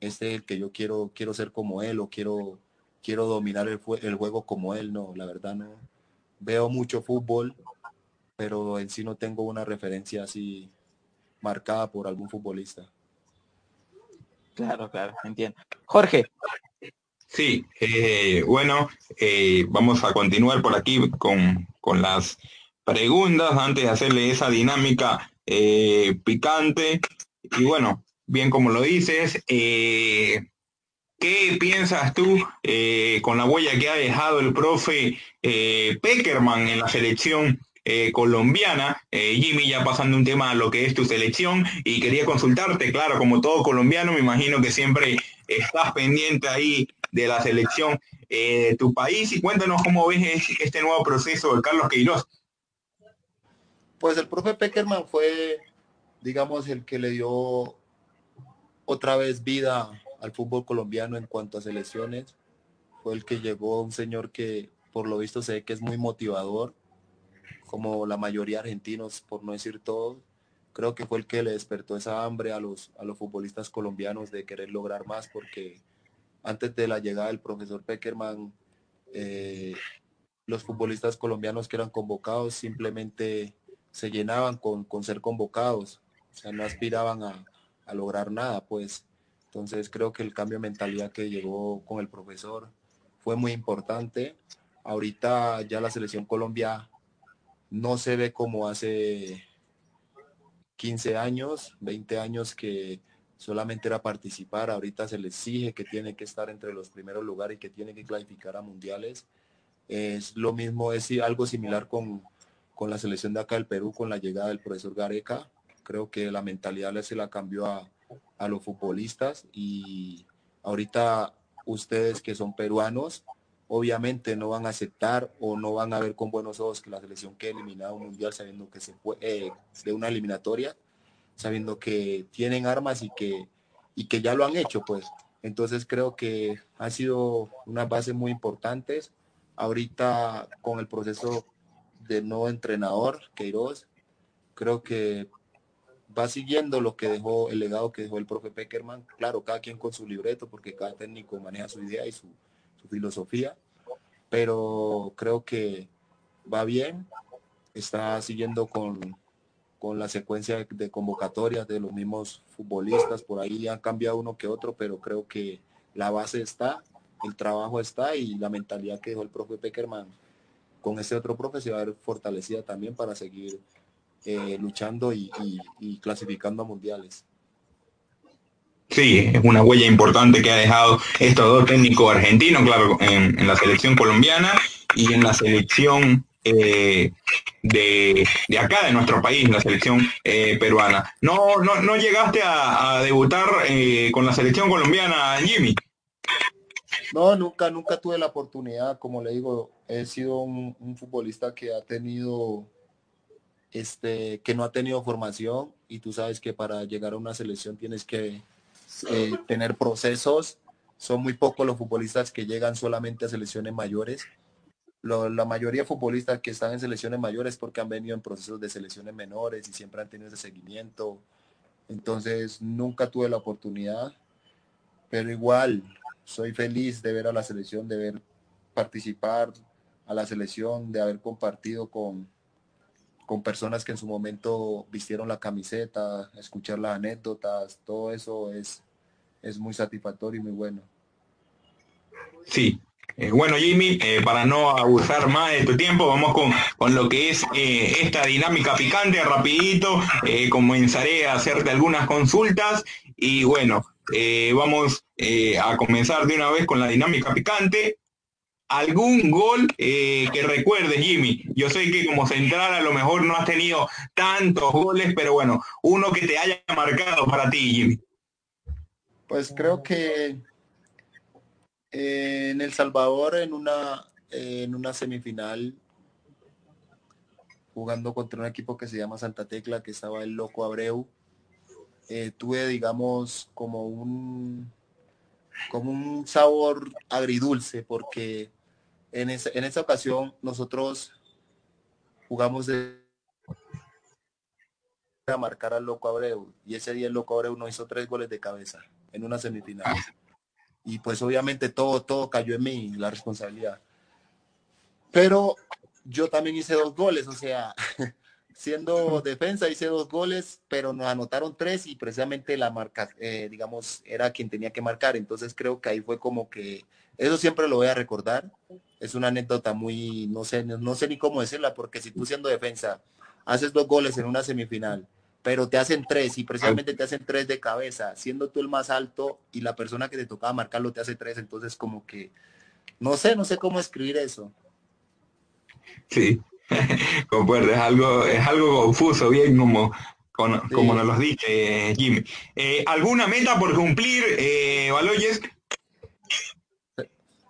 este es el que yo quiero, quiero ser como él o quiero, quiero dominar el, el juego como él, no, la verdad no. Veo mucho fútbol, pero en sí no tengo una referencia así marcada por algún futbolista. Claro, claro, entiendo. Jorge. Sí, eh, bueno, eh, vamos a continuar por aquí con, con, las preguntas antes de hacerle esa dinámica eh, picante. Y bueno, bien como lo dices, ¿qué piensas tú con la huella que ha dejado el profe Peckerman en la selección eh, colombiana. Eh, Jimmy, ya pasando un tema a lo que es tu selección y quería consultarte, claro, como todo colombiano, me imagino que siempre estás pendiente ahí de la selección eh, de tu país y cuéntanos cómo ves este nuevo proceso de Carlos Queiroz. Pues el profe Peckerman fue, digamos, el que le dio otra vez vida al fútbol colombiano en cuanto a selecciones. Fue el que llegó un señor que por lo visto sé que es muy motivador, como la mayoría argentinos, por no decir todo, creo que fue el que le despertó esa hambre a los, a los futbolistas colombianos de querer lograr más, porque antes de la llegada del profesor Peckerman, eh, los futbolistas colombianos que eran convocados simplemente se llenaban con, ser convocados, o sea, no aspiraban a, a lograr nada, pues. Entonces creo que el cambio de mentalidad que llegó con el profesor fue muy importante. Ahorita ya la selección Colombia no se ve como hace 15 años, 20 años que solamente era participar, ahorita se le exige que tiene que estar entre los primeros lugares y que tiene que clasificar a mundiales. Es lo mismo, es algo similar con, con la selección de acá del Perú, con la llegada del profesor Gareca. Creo que la mentalidad se la cambió a, a los futbolistas y ahorita ustedes que son peruanos, obviamente no van a aceptar o no van a ver con buenos ojos que la selección quede eliminada un mundial sabiendo que se fue eh, de una eliminatoria, sabiendo que tienen armas y que, y que ya lo han hecho, pues. Entonces creo que ha sido una base muy importantes. Ahorita con el proceso de nuevo entrenador, Queiroz, creo que va siguiendo lo que dejó, el legado que dejó el profe Peckerman. Claro, cada quien con su libreto, porque cada técnico maneja su idea y su, su filosofía, pero creo que va bien, está siguiendo con, con la secuencia de convocatorias de los mismos futbolistas, por ahí han cambiado uno que otro, pero creo que la base está, el trabajo está y la mentalidad que dejó el profe Peckerman con ese otro profe se va a ver fortalecida también para seguir eh, luchando y clasificando a mundiales. Sí, es una huella importante que ha dejado estos dos técnicos argentinos, claro, en, la selección colombiana y en la selección eh, de, acá, de nuestro país, la selección eh, peruana. ¿No, no, no llegaste a, debutar eh, con la selección colombiana, Jimmy? No, nunca, nunca tuve la oportunidad. Como le digo, he sido un, un futbolista que ha tenido, este, que no ha tenido formación y tú sabes que para llegar a una selección tienes que eh, tener procesos. Son muy pocos los futbolistas que llegan solamente a selecciones mayores. la mayoría de futbolistas que están en selecciones mayores porque han venido en procesos de selecciones menores y siempre han tenido ese seguimiento. Entonces nunca tuve la oportunidad, pero igual soy feliz de ver a la selección, de ver participar a la selección, de haber compartido con, con personas que en su momento vistieron la camiseta, escuchar las anécdotas, todo eso es, es muy satisfactorio y muy bueno. Sí. Eh, bueno, Jimmy, eh, para no abusar más de tu tiempo, vamos con, lo que es eh, esta dinámica picante, rapidito, comenzaré a hacerte algunas consultas y bueno, vamos a comenzar de una vez con la dinámica picante algún gol que recuerdes, Jimmy. Yo sé que como central a lo mejor no has tenido tantos goles, pero bueno, uno que te haya marcado para ti, Jimmy. Pues creo que eh, en El Salvador en una, en una semifinal jugando contra un equipo que se llama Santa Tecla, que estaba el Loco Abreu. Eh, tuve, digamos, como un, como un sabor agridulce, porque en esa, en esa ocasión nosotros jugamos de a marcar al Loco Abreu y ese día el Loco Abreu nos hizo tres goles de cabeza en una semifinal. Y pues obviamente todo, todo cayó en mí, la responsabilidad. Pero yo también hice dos goles, o sea, siendo defensa hice dos goles, pero nos anotaron tres y precisamente la marca, eh, digamos, era quien tenía que marcar. Entonces creo que ahí fue como que, eso siempre lo voy a recordar. Es una anécdota muy, no sé, no sé ni cómo decirla, porque si tú siendo defensa haces dos goles en una semifinal, pero te hacen tres y precisamente te hacen tres de cabeza, siendo tú el más alto y la persona que te tocaba marcarlo te hace tres, entonces como que, no sé, no sé cómo escribir eso. Sí, concuerdo, es algo, es algo confuso, bien como, como nos lo dice Jimmy. Eh, ¿Alguna meta por cumplir, eh?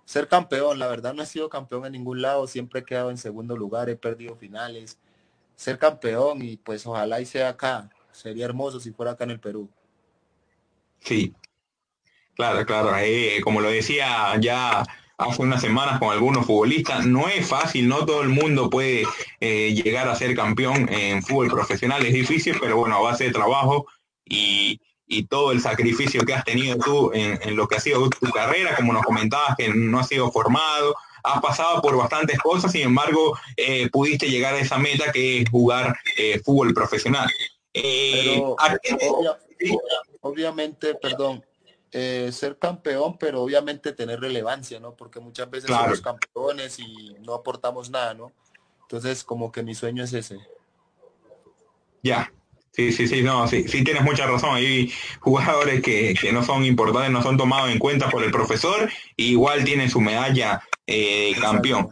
Ser campeón, la verdad no he sido campeón en ningún lado, siempre he quedado en segundo lugar, he perdido finales. Ser campeón y pues ojalá y sea acá. Sería hermoso si fuera acá en el Perú. Sí, claro, claro. Como lo decía ya hace unas semanas con algunos futbolistas. No es fácil, no todo el mundo puede eh, llegar a ser campeón en fútbol profesional, es difícil, pero bueno, a base de trabajo y, todo el sacrificio que has tenido tú en, lo que ha sido tu carrera, como nos comentabas que no has sido formado, has pasado por bastantes cosas, sin embargo, eh, pudiste llegar a esa meta que es jugar eh, fútbol profesional. obviamente, perdón, eh, ser campeón, pero obviamente tener relevancia, ¿no? Porque muchas veces somos campeones y no aportamos nada, ¿no? Entonces, como que mi sueño es ese. Ya, sí, sí, sí, no, sí, sí tienes mucha razón. Hay jugadores que, no son importantes, no son tomados en cuenta por el profesor, igual tienen su medalla eh, campeón.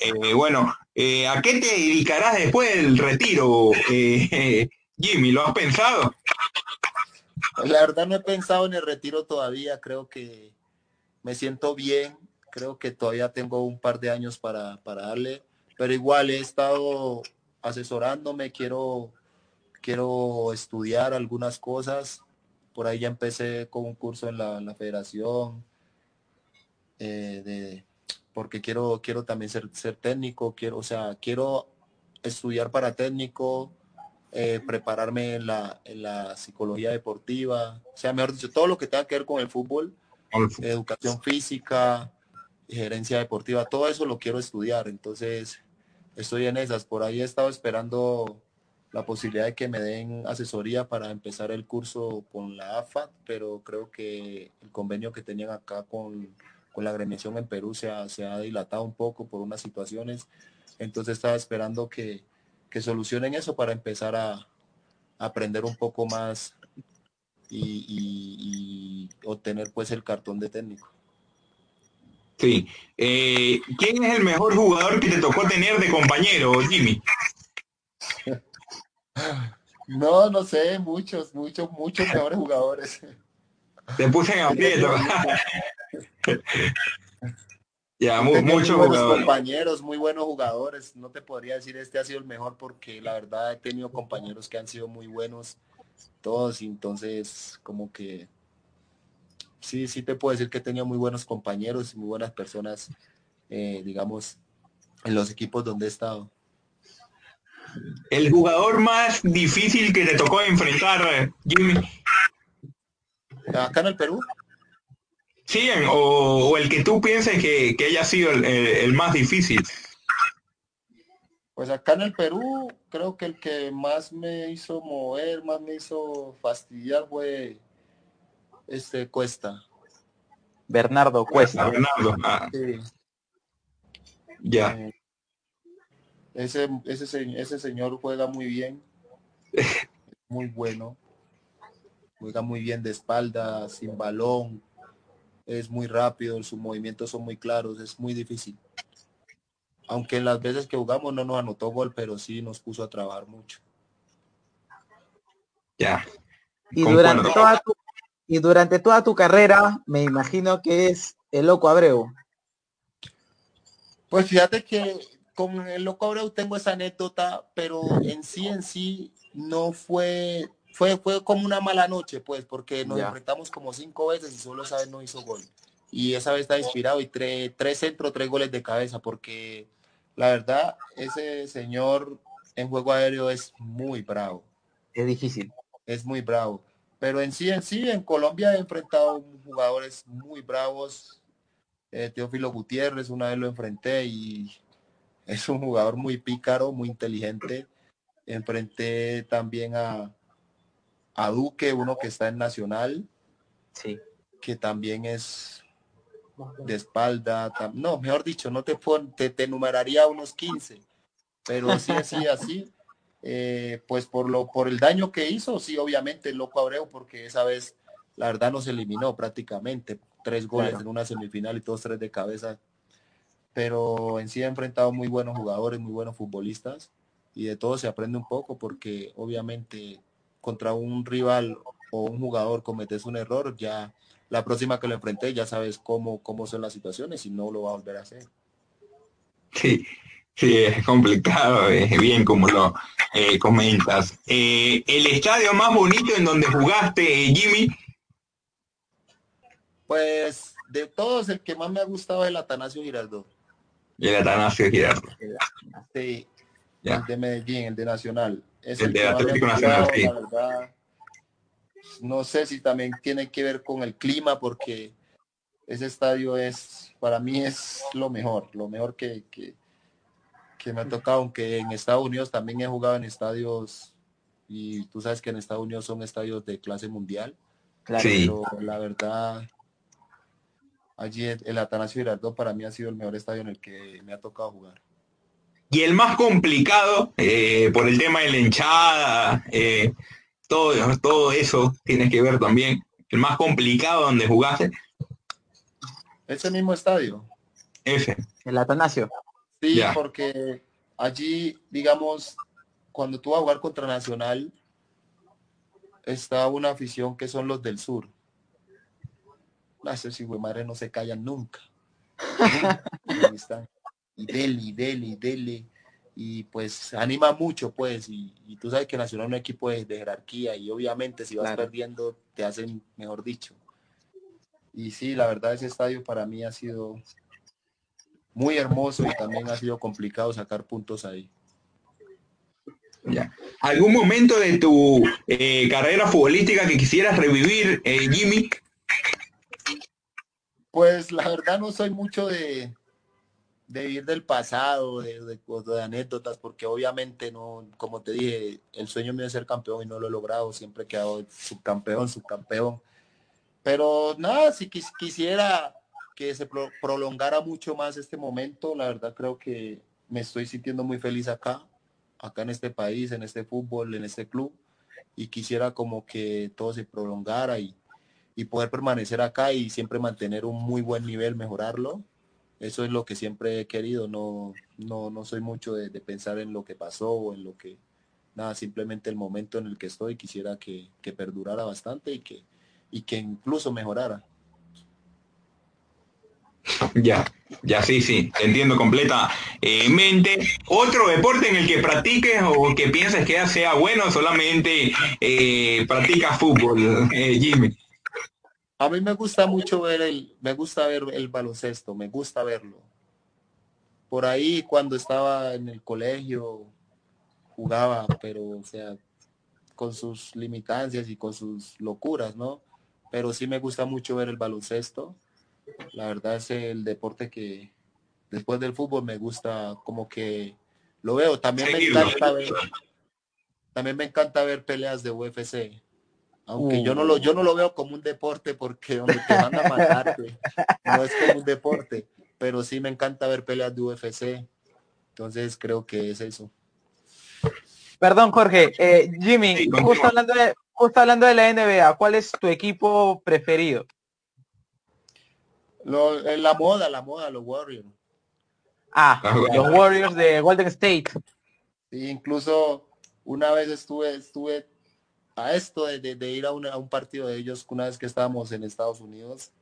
Eh, bueno, ¿a qué te dedicarás después del retiro, Jimmy? ¿Lo has pensado? La verdad no he pensado en el retiro todavía, creo que me siento bien, creo que todavía tengo un par de años para, darle, pero igual he estado asesorándome, quiero, quiero estudiar algunas cosas, por ahí ya empecé con un curso en la, federación, eh, de, porque quiero, quiero también ser, ser técnico, quiero, o sea, quiero estudiar para técnico, eh, prepararme en la, en la psicología deportiva, o sea, mejor dicho, todo lo que tenga que ver con el fútbol, educación física, gerencia deportiva, todo eso lo quiero estudiar, entonces estoy en esas. Por ahí he estado esperando la posibilidad de que me den asesoría para empezar el curso con la AFAT, pero creo que el convenio que tenían acá con, con la agremiación en Perú se ha, se ha dilatado un poco por unas situaciones, entonces estaba esperando que, que solucionen eso para empezar a, aprender un poco más y, obtener pues el cartón de técnico. Sí. Eh, ¿Quién es el mejor jugador que te tocó tener de compañero, Jimmy? No, no sé, muchos, muchos, muchos mejores jugadores. Te puse en aprieto. Ya, muchos buenos compañeros, muy buenos jugadores. No te podría decir este ha sido el mejor porque la verdad he tenido compañeros que han sido muy buenos todos. entonces, como que sí, sí te puedo decir que he tenido muy buenos compañeros y muy buenas personas, eh, digamos, en los equipos donde he estado. El jugador más difícil que te tocó enfrentar, Jimmy. Acá en el Perú. Sí, o, el que tú pienses que, haya sido el, más difícil. Pues acá en el Perú, creo que el que más me hizo mover, más me hizo fastidiar fue este Cuesta. Bernardo Cuesta. Bernardo. Ah. Ya. Eh, ese, ese, ese señor juega muy bien. muy bueno. Juega muy bien de espalda, sin balón, es muy rápido, sus movimientos son muy claros, es muy difícil. Aunque en las veces que jugamos no nos anotó gol, pero sí nos puso a trabajar mucho. Ya. Y durante, toda tu, y durante toda tu carrera, me imagino que es el loco Abreu. Pues fíjate que con el Loco Abreu tengo esa anécdota, pero en sí, en sí, no fue, fue, fue como una mala noche, pues, porque nos enfrentamos como cinco veces y solo esa vez no hizo gol. Y esa vez está inspirado y tres, tres centros, tres goles de cabeza, porque la verdad, ese señor en juego aéreo es muy bravo. Es difícil. Es muy bravo. Pero en sí, en sí, en Colombia he enfrentado jugadores muy bravos. Eh, Teófilo Gutiérrez, una vez lo enfrenté y es un jugador muy pícaro, muy inteligente. Enfrenté también a, a Duque, uno que está en Nacional. Sí. Que también es de espalda. No, mejor dicho, no te, pon, te, te numeraría unos 15. Pero sí, así, así. Eh, pues por lo por el daño que hizo, sí, obviamente el loco Abreu, porque esa vez la verdad nos eliminó prácticamente. Tres goles en una semifinal y todos tres de cabeza. Pero en sí ha enfrentado muy buenos jugadores, muy buenos futbolistas. Y de todo se aprende un poco porque obviamente contra un rival o un jugador cometes un error, ya la próxima que lo enfrenté ya sabes cómo, cómo son las situaciones y no lo va a volver a hacer. Sí, Sí, es complicado, es bien como lo eh, comentas. Eh, ¿El estadio más bonito en donde jugaste, Jimmy? Pues de todos, el que más me ha gustado es el Atanasio Girardot. El Atanasio Girardot. Sí, el de Medellín, el de Nacional. Es el, de Atlético Nacional, sí. no sé si también tiene que ver con el clima, porque ese estadio es, para mí es lo mejor, lo mejor que, que que me ha tocado, aunque en Estados Unidos también he jugado en estadios y tú sabes que en Estados Unidos son estadios de clase mundial. Claro, pero la verdad, allí el Atanasio Girardot para mí ha sido el mejor estadio en el que me ha tocado jugar. Y el más complicado, eh, por el tema de la hinchada, eh, todo, todo eso tiene que ver también. El más complicado donde jugaste. Ese mismo estadio. Ese. El Atanasio. Sí, porque allí, digamos, cuando tú vas a jugar contra Nacional, está una afición que son los del sur. No, esos madre no se callan nunca. y dele, y dele, y dele. Y pues anima mucho, pues. Y, tú sabes que Nacional es un equipo de, jerarquía y obviamente si vas perdiendo te hacen, mejor dicho. Y sí, la verdad ese estadio para mí ha sido muy hermoso y también ha sido complicado sacar puntos ahí. Ya. ¿Algún momento de tu eh, carrera futbolística que quisieras revivir, eh, Jimmy? Pues la verdad no soy mucho de, de ir del pasado, de, anécdotas, porque obviamente no, como te dije, el sueño mío es ser campeón y no lo he logrado, siempre he quedado subcampeón, subcampeón. Pero nada, si quisiera que se prolongara mucho más este momento. La verdad creo que me estoy sintiendo muy feliz acá, acá en este país, en este fútbol, en este club. Y quisiera como que todo se prolongara y, y poder permanecer acá y siempre mantener un muy buen nivel, mejorarlo. Eso es lo que siempre he querido. No, no, no soy mucho de, pensar en lo que pasó o en lo que... Nada, simplemente el momento en el que estoy quisiera que, que perdurara bastante y que, y que incluso mejorara. Ya, ya sí, sí, entiendo completamente. ¿Otro deporte en el que practiques o que pienses que sea bueno solamente eh, practicas fútbol, eh, Jimmy? A mí me gusta mucho ver el, me gusta ver el baloncesto, me gusta verlo. Por ahí cuando estaba en el colegio jugaba, pero o sea, con sus limitancias y con sus locuras, ¿no? Pero sí me gusta mucho ver el baloncesto la verdad es el deporte que después del fútbol me gusta como que lo veo. También me encanta ver, también me encanta ver peleas de UFC. Aunque yo no lo yo no lo veo como un deporte porque donde te van a matar, no es como un deporte, pero sí me encanta ver peleas de UFC. Entonces creo que es eso. Perdón, Jorge. Eh, Jimmy, justo hablando, de, justo hablando de la NBA, ¿cuál es tu equipo preferido? Lo, la moda, la moda, los Warriors. Ah, los Warriors de Golden State. Sí, incluso una vez estuve, estuve a esto de, ir a, un partido de ellos una vez que estábamos en Estados Unidos.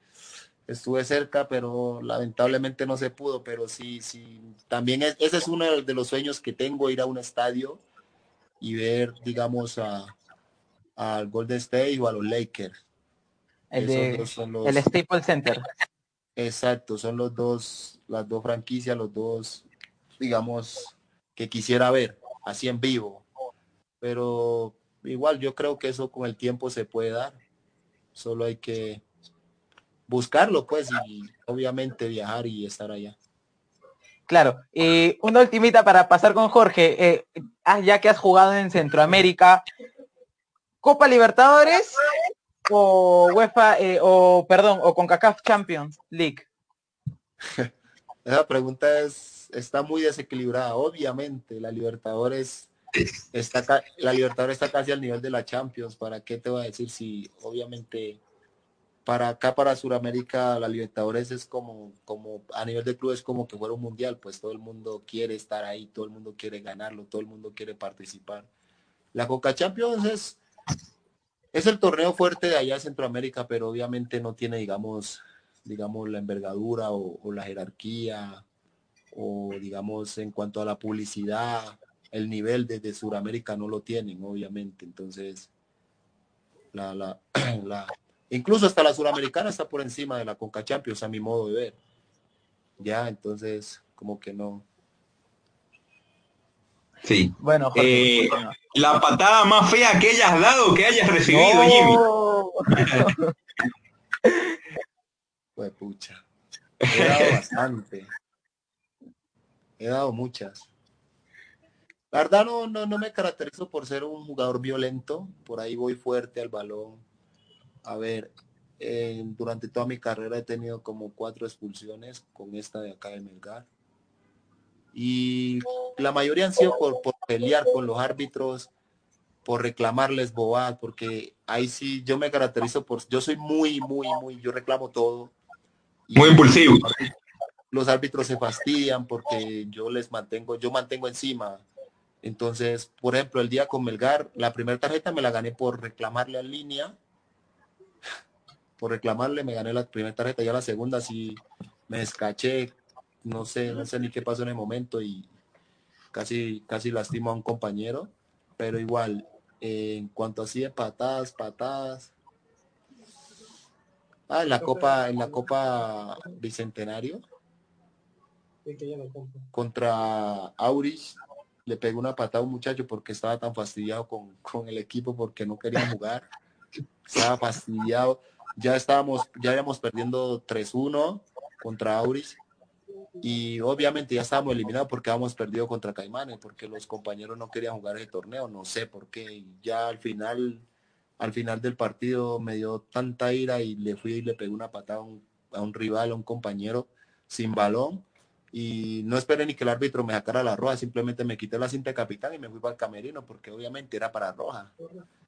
estuve cerca, pero lamentablemente no se pudo, pero sí, sí, también ese es uno de los sueños que tengo, ir a un estadio y ver, digamos, a al Golden State o a los Lakers. El, de, el Staples Center. Exacto, son los dos, las dos franquicias, los dos, digamos, que quisiera ver, así en vivo. Pero igual yo creo que eso con el tiempo se puede dar. Solo hay que buscarlo, pues, y obviamente viajar y estar allá. Claro, y una ultimita para pasar con Jorge, eh, ah, ya que has jugado en Centroamérica, Copa Libertadores o UEFA, eh, o perdón, o CONCACAF Champions League. Esa pregunta es, está muy desequilibrada, obviamente, la Libertadores está la Libertadores está casi al nivel de la Champions, ¿para qué te voy a decir si obviamente para acá, para Sudamérica, la Libertadores es como, como a nivel de club es como que fuera un mundial, pues todo el mundo quiere estar ahí, todo el mundo quiere ganarlo, todo el mundo quiere participar. La Coca Champions es, es el torneo fuerte de allá de Centroamérica, pero obviamente no tiene, digamos, digamos, la envergadura o, la jerarquía, o digamos, en cuanto a la publicidad, el nivel desde Sudamérica no lo tienen, obviamente. Entonces, la, la, la Incluso hasta la suramericana está por encima de la Conca Champions, a mi modo de ver. Ya, entonces, como que no. Sí. Bueno, eh, la patada más fea que hayas dado, que hayas recibido, Jimmy. pues pucha. He dado bastante. He dado muchas. La verdad no, no, no me caracterizo por ser un jugador violento. Por ahí voy fuerte al balón a ver, durante toda mi carrera he tenido como cuatro expulsiones con esta de acá de Melgar. Y la mayoría han sido por, pelear con los árbitros, por reclamarles bobadas, porque ahí sí yo me caracterizo por, yo soy muy, muy, muy, yo reclamo todo. muy impulsivo. Los árbitros se fastidian porque yo les mantengo, yo mantengo encima. Entonces, por ejemplo, el día con Melgar, la primera tarjeta me la gané por reclamarle en línea. Por reclamarle, me gané la primera tarjeta, ya la segunda sí me descaché, no sé, no sé ni qué pasó en el momento y casi, casi lastimo a un compañero, pero igual, en cuanto así de patadas, patadas. Ah, en la copa, en la copa bicentenario. Contra Auris le pegó una patada a un muchacho porque estaba tan fastidiado con, con el equipo porque no quería jugar. Estaba fastidiado ya estábamos, ya íbamos perdiendo 3-1 contra Auris y obviamente ya estábamos eliminados porque habíamos perdido contra Caimanes, porque los compañeros no querían jugar ese torneo, no sé por qué. ya al final, al final del partido me dio tanta ira y le fui y le pegué una patada a un, rival, a un compañero sin balón. Y no esperé ni que el árbitro me sacara la roja, simplemente me quité la cinta de capitán y me fui para el camerino porque obviamente era para roja.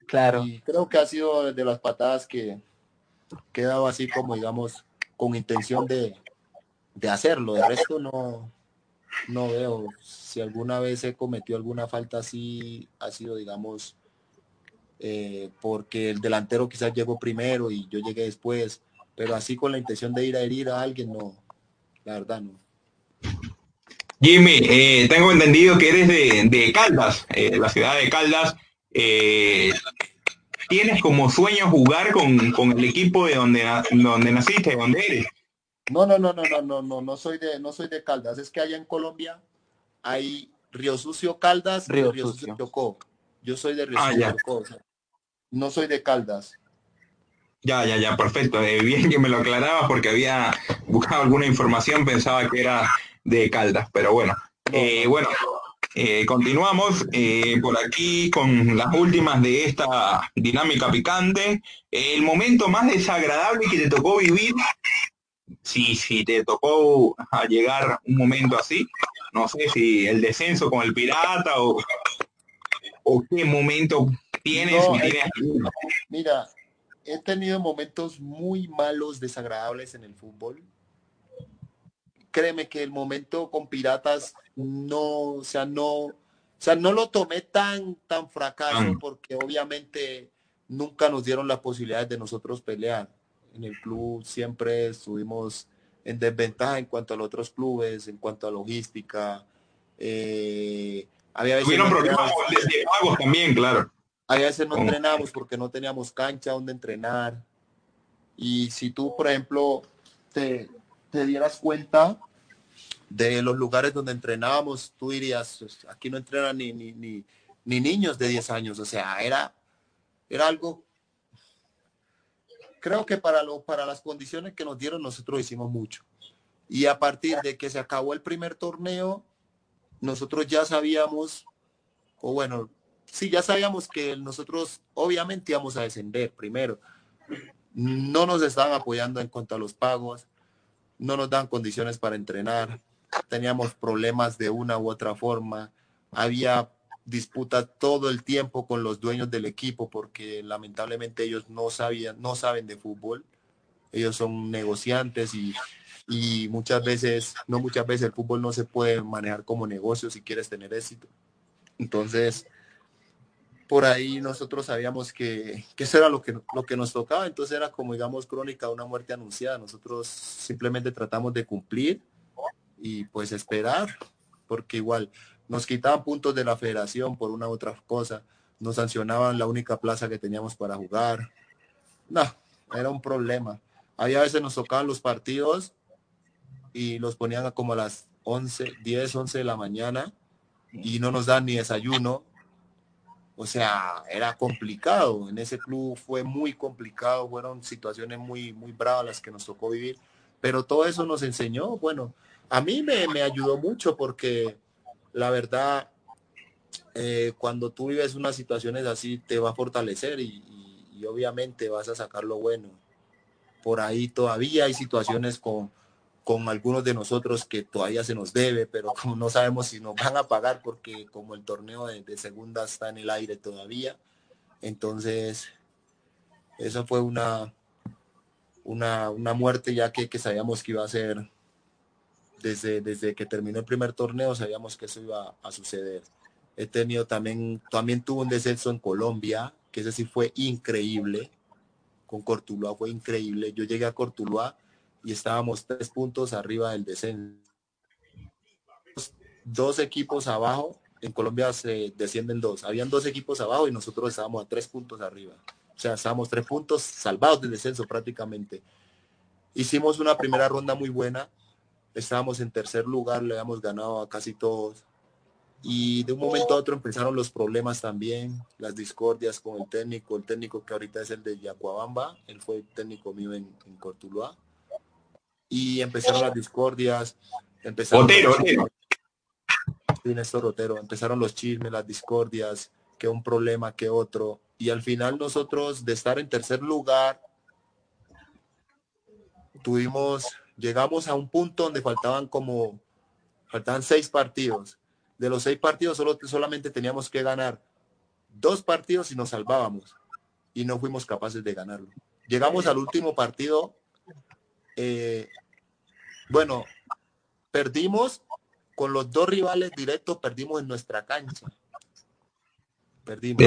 Claro. Y creo que ha sido de las patadas que, quedado así como, digamos, con intención de, de hacerlo. De resto no, no veo. Si alguna vez he cometido alguna falta así, ha sido, digamos, eh, porque el delantero quizás llegó primero y yo llegué después, pero así con la intención de ir a herir a alguien, no, la verdad no. Jimmy, eh, tengo entendido que eres de, de Caldas, eh, la ciudad de Caldas tienes como sueño jugar con, el equipo de donde, donde naciste, donde eres. No, no, no, no, no, no, no, no soy de, no soy de Caldas. Es que allá en Colombia hay Río Sucio Caldas Río, Sucio Chocó. Yo soy de Río ah, Sucio Chocó. no soy de Caldas. Ya, ya, ya, perfecto. Eh, bien que me lo aclarabas porque había buscado alguna información, pensaba que era de Caldas, pero bueno. Eh, bueno, eh, continuamos eh, por aquí con las últimas de esta dinámica picante. El momento más desagradable que te tocó vivir, si, si te tocó llegar un momento así, no sé si el descenso con el pirata o, o qué momento tienes. Mira, he tenido momentos muy malos, desagradables en el fútbol créeme que el momento con Piratas no, o sea, no, o sea, no lo tomé tan, tan fracaso porque obviamente nunca nos dieron las posibilidades de nosotros pelear. En el club siempre estuvimos en desventaja en cuanto a los otros clubes, en cuanto a logística. Eh, había veces Tuvieron problemas de pagos también, claro. Había veces no entrenábamos porque no teníamos cancha donde entrenar. Y si tú, por ejemplo, te, te dieras cuenta de los lugares donde entrenábamos, tú dirías, pues, aquí no entrenan ni, ni, ni, ni niños de 10 años. O sea, era, era algo creo que para, lo, para las condiciones que nos dieron nosotros hicimos mucho. Y a partir de que se acabó el primer torneo, nosotros ya sabíamos, o bueno, sí, ya sabíamos que nosotros obviamente íbamos a descender primero. No nos estaban apoyando en cuanto a los pagos, no nos dan condiciones para entrenar, teníamos problemas de una u otra forma, había disputa todo el tiempo con los dueños del equipo porque lamentablemente ellos no sabían, no saben de fútbol. Ellos son negociantes y, y muchas veces, no muchas veces el fútbol no se puede manejar como negocio si quieres tener éxito. Entonces, por ahí nosotros sabíamos que, que, eso era lo que, lo que nos tocaba, entonces era como digamos crónica de una muerte anunciada. Nosotros simplemente tratamos de cumplir y pues esperar, porque igual nos quitaban puntos de la federación por una u otra cosa, nos sancionaban la única plaza que teníamos para jugar. No, era un problema. Ahí a veces nos tocaban los partidos y los ponían como a las 11, 10, 11 de la mañana y no nos dan ni desayuno. O sea, era complicado. En ese club fue muy complicado, fueron situaciones muy, muy bravas las que nos tocó vivir. Pero todo eso nos enseñó, bueno, a mí me, me ayudó mucho porque la verdad, eh, cuando tú vives unas situaciones así, te va a fortalecer y, obviamente vas a sacar lo bueno. Por ahí todavía hay situaciones con, con algunos de nosotros que todavía se nos debe, pero como no sabemos si nos van a pagar porque como el torneo de, segunda está en el aire todavía, entonces eso fue una, una, una muerte ya que, que sabíamos que iba a ser desde, desde que terminó el primer torneo sabíamos que eso iba a suceder. He tenido también, también tuvo un descenso en Colombia, que ese sí fue increíble. Con Cortuluá fue increíble. Yo llegué a Cortuluá y estábamos tres puntos arriba del descenso. Dos equipos abajo, en Colombia se descienden dos. Habían dos equipos abajo y nosotros estábamos a tres puntos arriba. O sea, estábamos tres puntos salvados del descenso prácticamente. Hicimos una primera ronda muy buena estábamos en tercer lugar, le habíamos ganado a casi todos. Y de un momento a otro empezaron los problemas también, las discordias con el técnico, el técnico que ahorita es el de Yacuabamba, él fue técnico mío en, en Cortuluá. Y empezaron las discordias, empezaron Otero, Otero. empezaron los chismes, las discordias, que un problema, que otro. Y al final nosotros de estar en tercer lugar, tuvimos llegamos a un punto donde faltaban como, faltaban seis partidos. De los seis partidos solo, solamente teníamos que ganar dos partidos y nos salvábamos. Y no fuimos capaces de ganarlo. Llegamos al último partido. Eh, bueno, perdimos con los dos rivales directos, perdimos en nuestra cancha. Perdimos.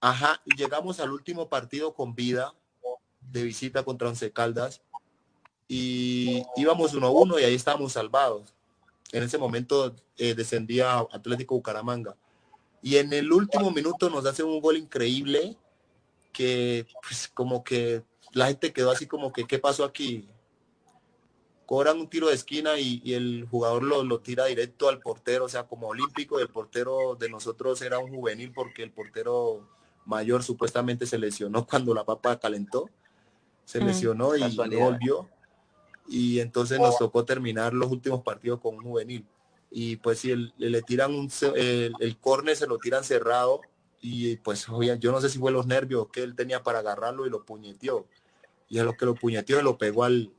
ajá, y llegamos al último partido con vida de visita contra Once Caldas y íbamos uno a uno y ahí estábamos salvados. En ese momento eh, descendía Atlético Bucaramanga. Y en el último minuto nos hace un gol increíble que pues, como que la gente quedó así como que, ¿qué pasó aquí? Cobran un tiro de esquina y, el jugador lo, lo, tira directo al portero, o sea, como olímpico, el portero de nosotros era un juvenil porque el portero mayor supuestamente se lesionó cuando la papa calentó, se mm, lesionó y volvió y entonces nos tocó terminar los últimos partidos con un juvenil. Y pues si le tiran un, el, el córner, se lo tiran cerrado y pues yo no sé si fue los nervios que él tenía para agarrarlo y lo puñeteó. Y a lo que lo puñeteó, lo pegó al,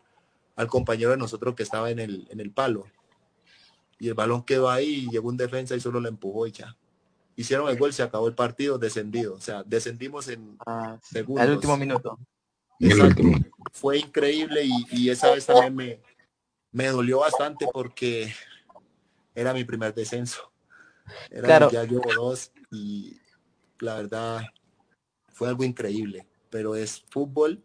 al compañero de nosotros que estaba en el, en el palo. Y el balón quedó ahí y llegó un defensa y solo le empujó y ya. Hicieron el gol, se acabó el partido, descendido. O sea, descendimos en ah, Al último minuto fue increíble y, esa vez también me, me dolió bastante porque era mi primer descenso. Era, claro. Ya llevo dos y la verdad fue algo increíble. pero es fútbol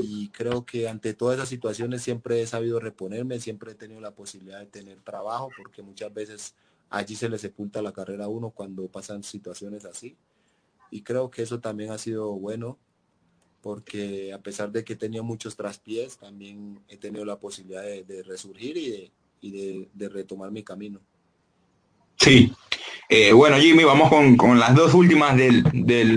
y creo que ante todas esas situaciones siempre he sabido reponerme, siempre he tenido la posibilidad de tener trabajo, porque muchas veces allí se le sepulta la carrera a uno cuando pasan situaciones así. Y creo que eso también ha sido bueno, porque a pesar de que he tenido muchos traspiés, también he tenido la posibilidad de, resurgir y, de retomar mi camino. Sí. Eh, bueno, Jimmy, vamos con, las dos últimas de,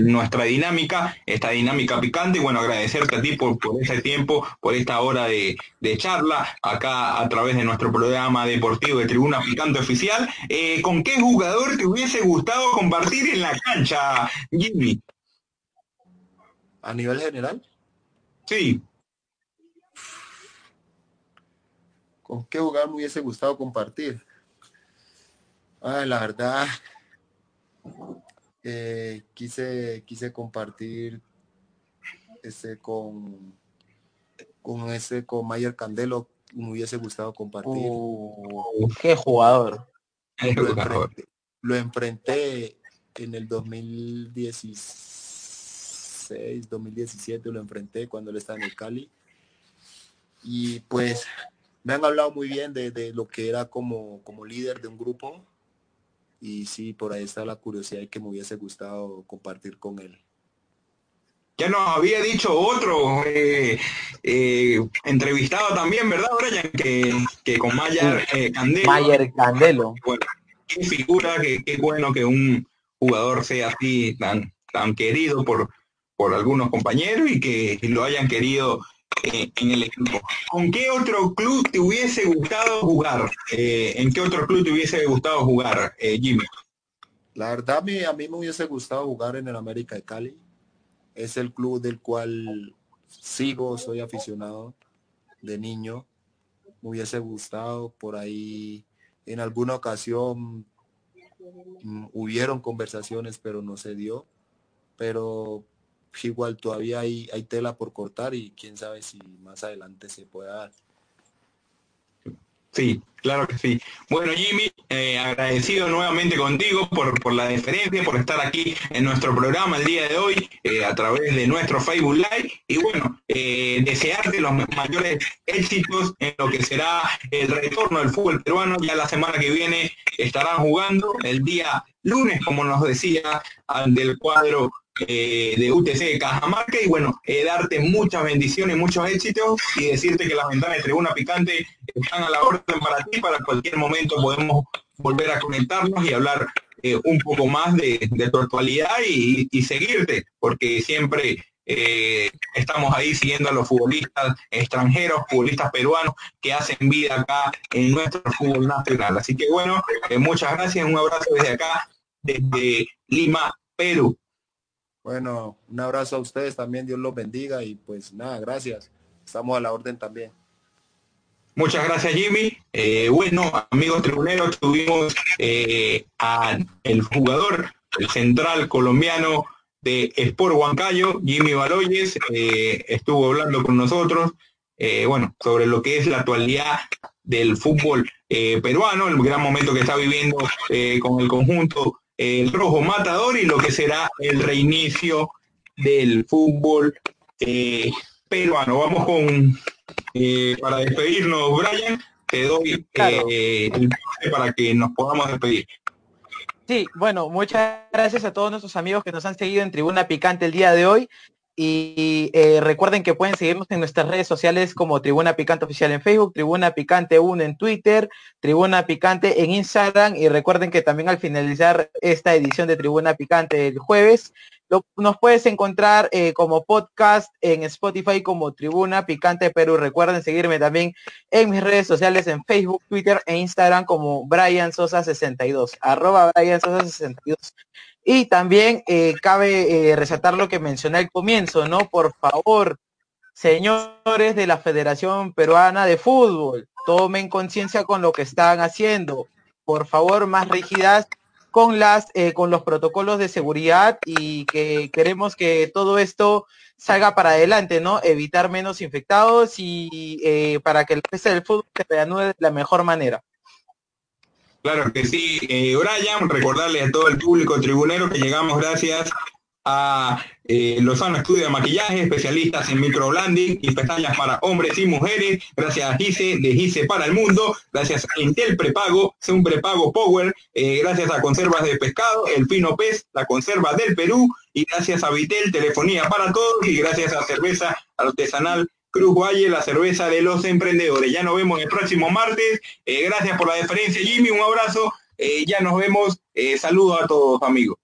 nuestra dinámica, esta dinámica picante. Y bueno, agradecerte a ti por, por ese tiempo, por esta hora de, charla acá a través de nuestro programa deportivo de Tribuna Picante Oficial. Eh, ¿Con qué jugador te hubiese gustado compartir en la cancha, Jimmy? ¿A nivel general? Sí. ¿Con qué jugador me hubiese gustado compartir? La verdad, eh, quise, quise compartir ese con, con ese con Mayer Candelo, me hubiese gustado compartir. Uh, qué jugador. Lo enfrenté, en el 2016, 2017 lo enfrenté cuando él estaba en el Cali. Y pues me han hablado muy bien de, de, lo que era como, como líder de un grupo y sí, por ahí está la curiosidad y que me hubiese gustado compartir con él. Ya nos había dicho otro eh, eh, entrevistado también, ¿verdad, Brian? Que, que con Mayer eh, Candelo. Mayer Candelo. Bueno, qué figura, que qué bueno que un jugador sea así tan, tan querido por, por algunos compañeros y que lo hayan querido en el equipo. ¿Con qué otro club te hubiese gustado jugar? Eh, ¿En qué otro club te hubiese gustado jugar, eh, Jimmy? La verdad, a mí, a mí me hubiese gustado jugar en el América de Cali. Es el club del cual sigo, soy aficionado de niño. Me hubiese gustado por ahí en alguna ocasión mm, hubieron conversaciones, pero no se dio. Pero igual todavía hay, hay tela por cortar y quién sabe si más adelante se pueda dar. Sí, claro que sí. Bueno, Jimmy, eh, agradecido nuevamente contigo por, por, la deferencia, por estar aquí en nuestro programa el día de hoy eh, a través de nuestro Facebook Live. Y bueno, eh, desearte los mayores éxitos en lo que será el retorno del fútbol peruano. Ya la semana que viene estarán jugando el día lunes, como nos decía, del cuadro eh, de UTC Cajamarca y bueno, eh, darte muchas bendiciones, muchos éxitos y decirte que las ventanas de Tribuna Picante están a la orden para ti, para cualquier momento podemos volver a conectarnos y hablar eh, un poco más de, tu actualidad y, seguirte, porque siempre estamos ahí siguiendo a los futbolistas extranjeros, futbolistas peruanos que hacen vida acá en nuestro fútbol nacional. Así que bueno, muchas gracias, un abrazo desde acá, desde Lima, Perú. Bueno, un abrazo a ustedes también, Dios los bendiga y pues nada, gracias. Estamos a la orden también. Muchas gracias Jimmy. Eh, bueno, amigos tribuneros, tuvimos eh, a el jugador, el central colombiano de Sport Huancayo, Jimmy Baloyes, eh, estuvo hablando con nosotros, bueno, sobre lo que es la actualidad del fútbol peruano, el gran momento que está viviendo con el conjunto el rojo matador y lo que será el reinicio del fútbol eh, peruano. Vamos con, eh, para despedirnos, Brian, te doy eh, el pase para que nos podamos despedir. Sí, bueno, muchas gracias a todos nuestros amigos que nos han seguido en Tribuna Picante el día de hoy. Y eh, recuerden que pueden seguirnos en nuestras redes sociales como Tribuna Picante Oficial en Facebook, Tribuna Picante 1 en Twitter, Tribuna Picante en Instagram. Y recuerden que también al finalizar esta edición de Tribuna Picante el jueves, nos puedes encontrar eh, como podcast en Spotify como Tribuna Picante Perú. Recuerden seguirme también en mis redes sociales en Facebook, Twitter e Instagram como Brian Sosa 62, arroba Brian Sosa 62. Y también eh, cabe eh, resaltar lo que mencioné al comienzo, ¿no? Por favor, señores de la Federación Peruana de Fútbol, tomen conciencia con lo que están haciendo. Por favor, más rígidas con las eh, con los protocolos de seguridad y que queremos que todo esto salga para adelante, ¿no? Evitar menos infectados y para que el del fútbol se reanude de la mejor manera. Claro que sí. Eh, Brian, recordarle a todo el público tribunero que llegamos gracias a eh, Lozano Estudio de Maquillaje, especialistas en microblanding y pestañas para hombres y mujeres. Gracias a Gise de Gise para el Mundo. Gracias a Intel Prepago, un prepago Power. Eh, gracias a Conservas de Pescado, El Pino Pez, la conserva del Perú. Y gracias a Vitel, Telefonía para Todos. Y gracias a Cerveza Artesanal Cruz Valle, la cerveza de los emprendedores. Ya nos vemos el próximo martes. Eh, gracias por la deferencia, Jimmy. Un abrazo. ya nos vemos. saludos a todos, amigos.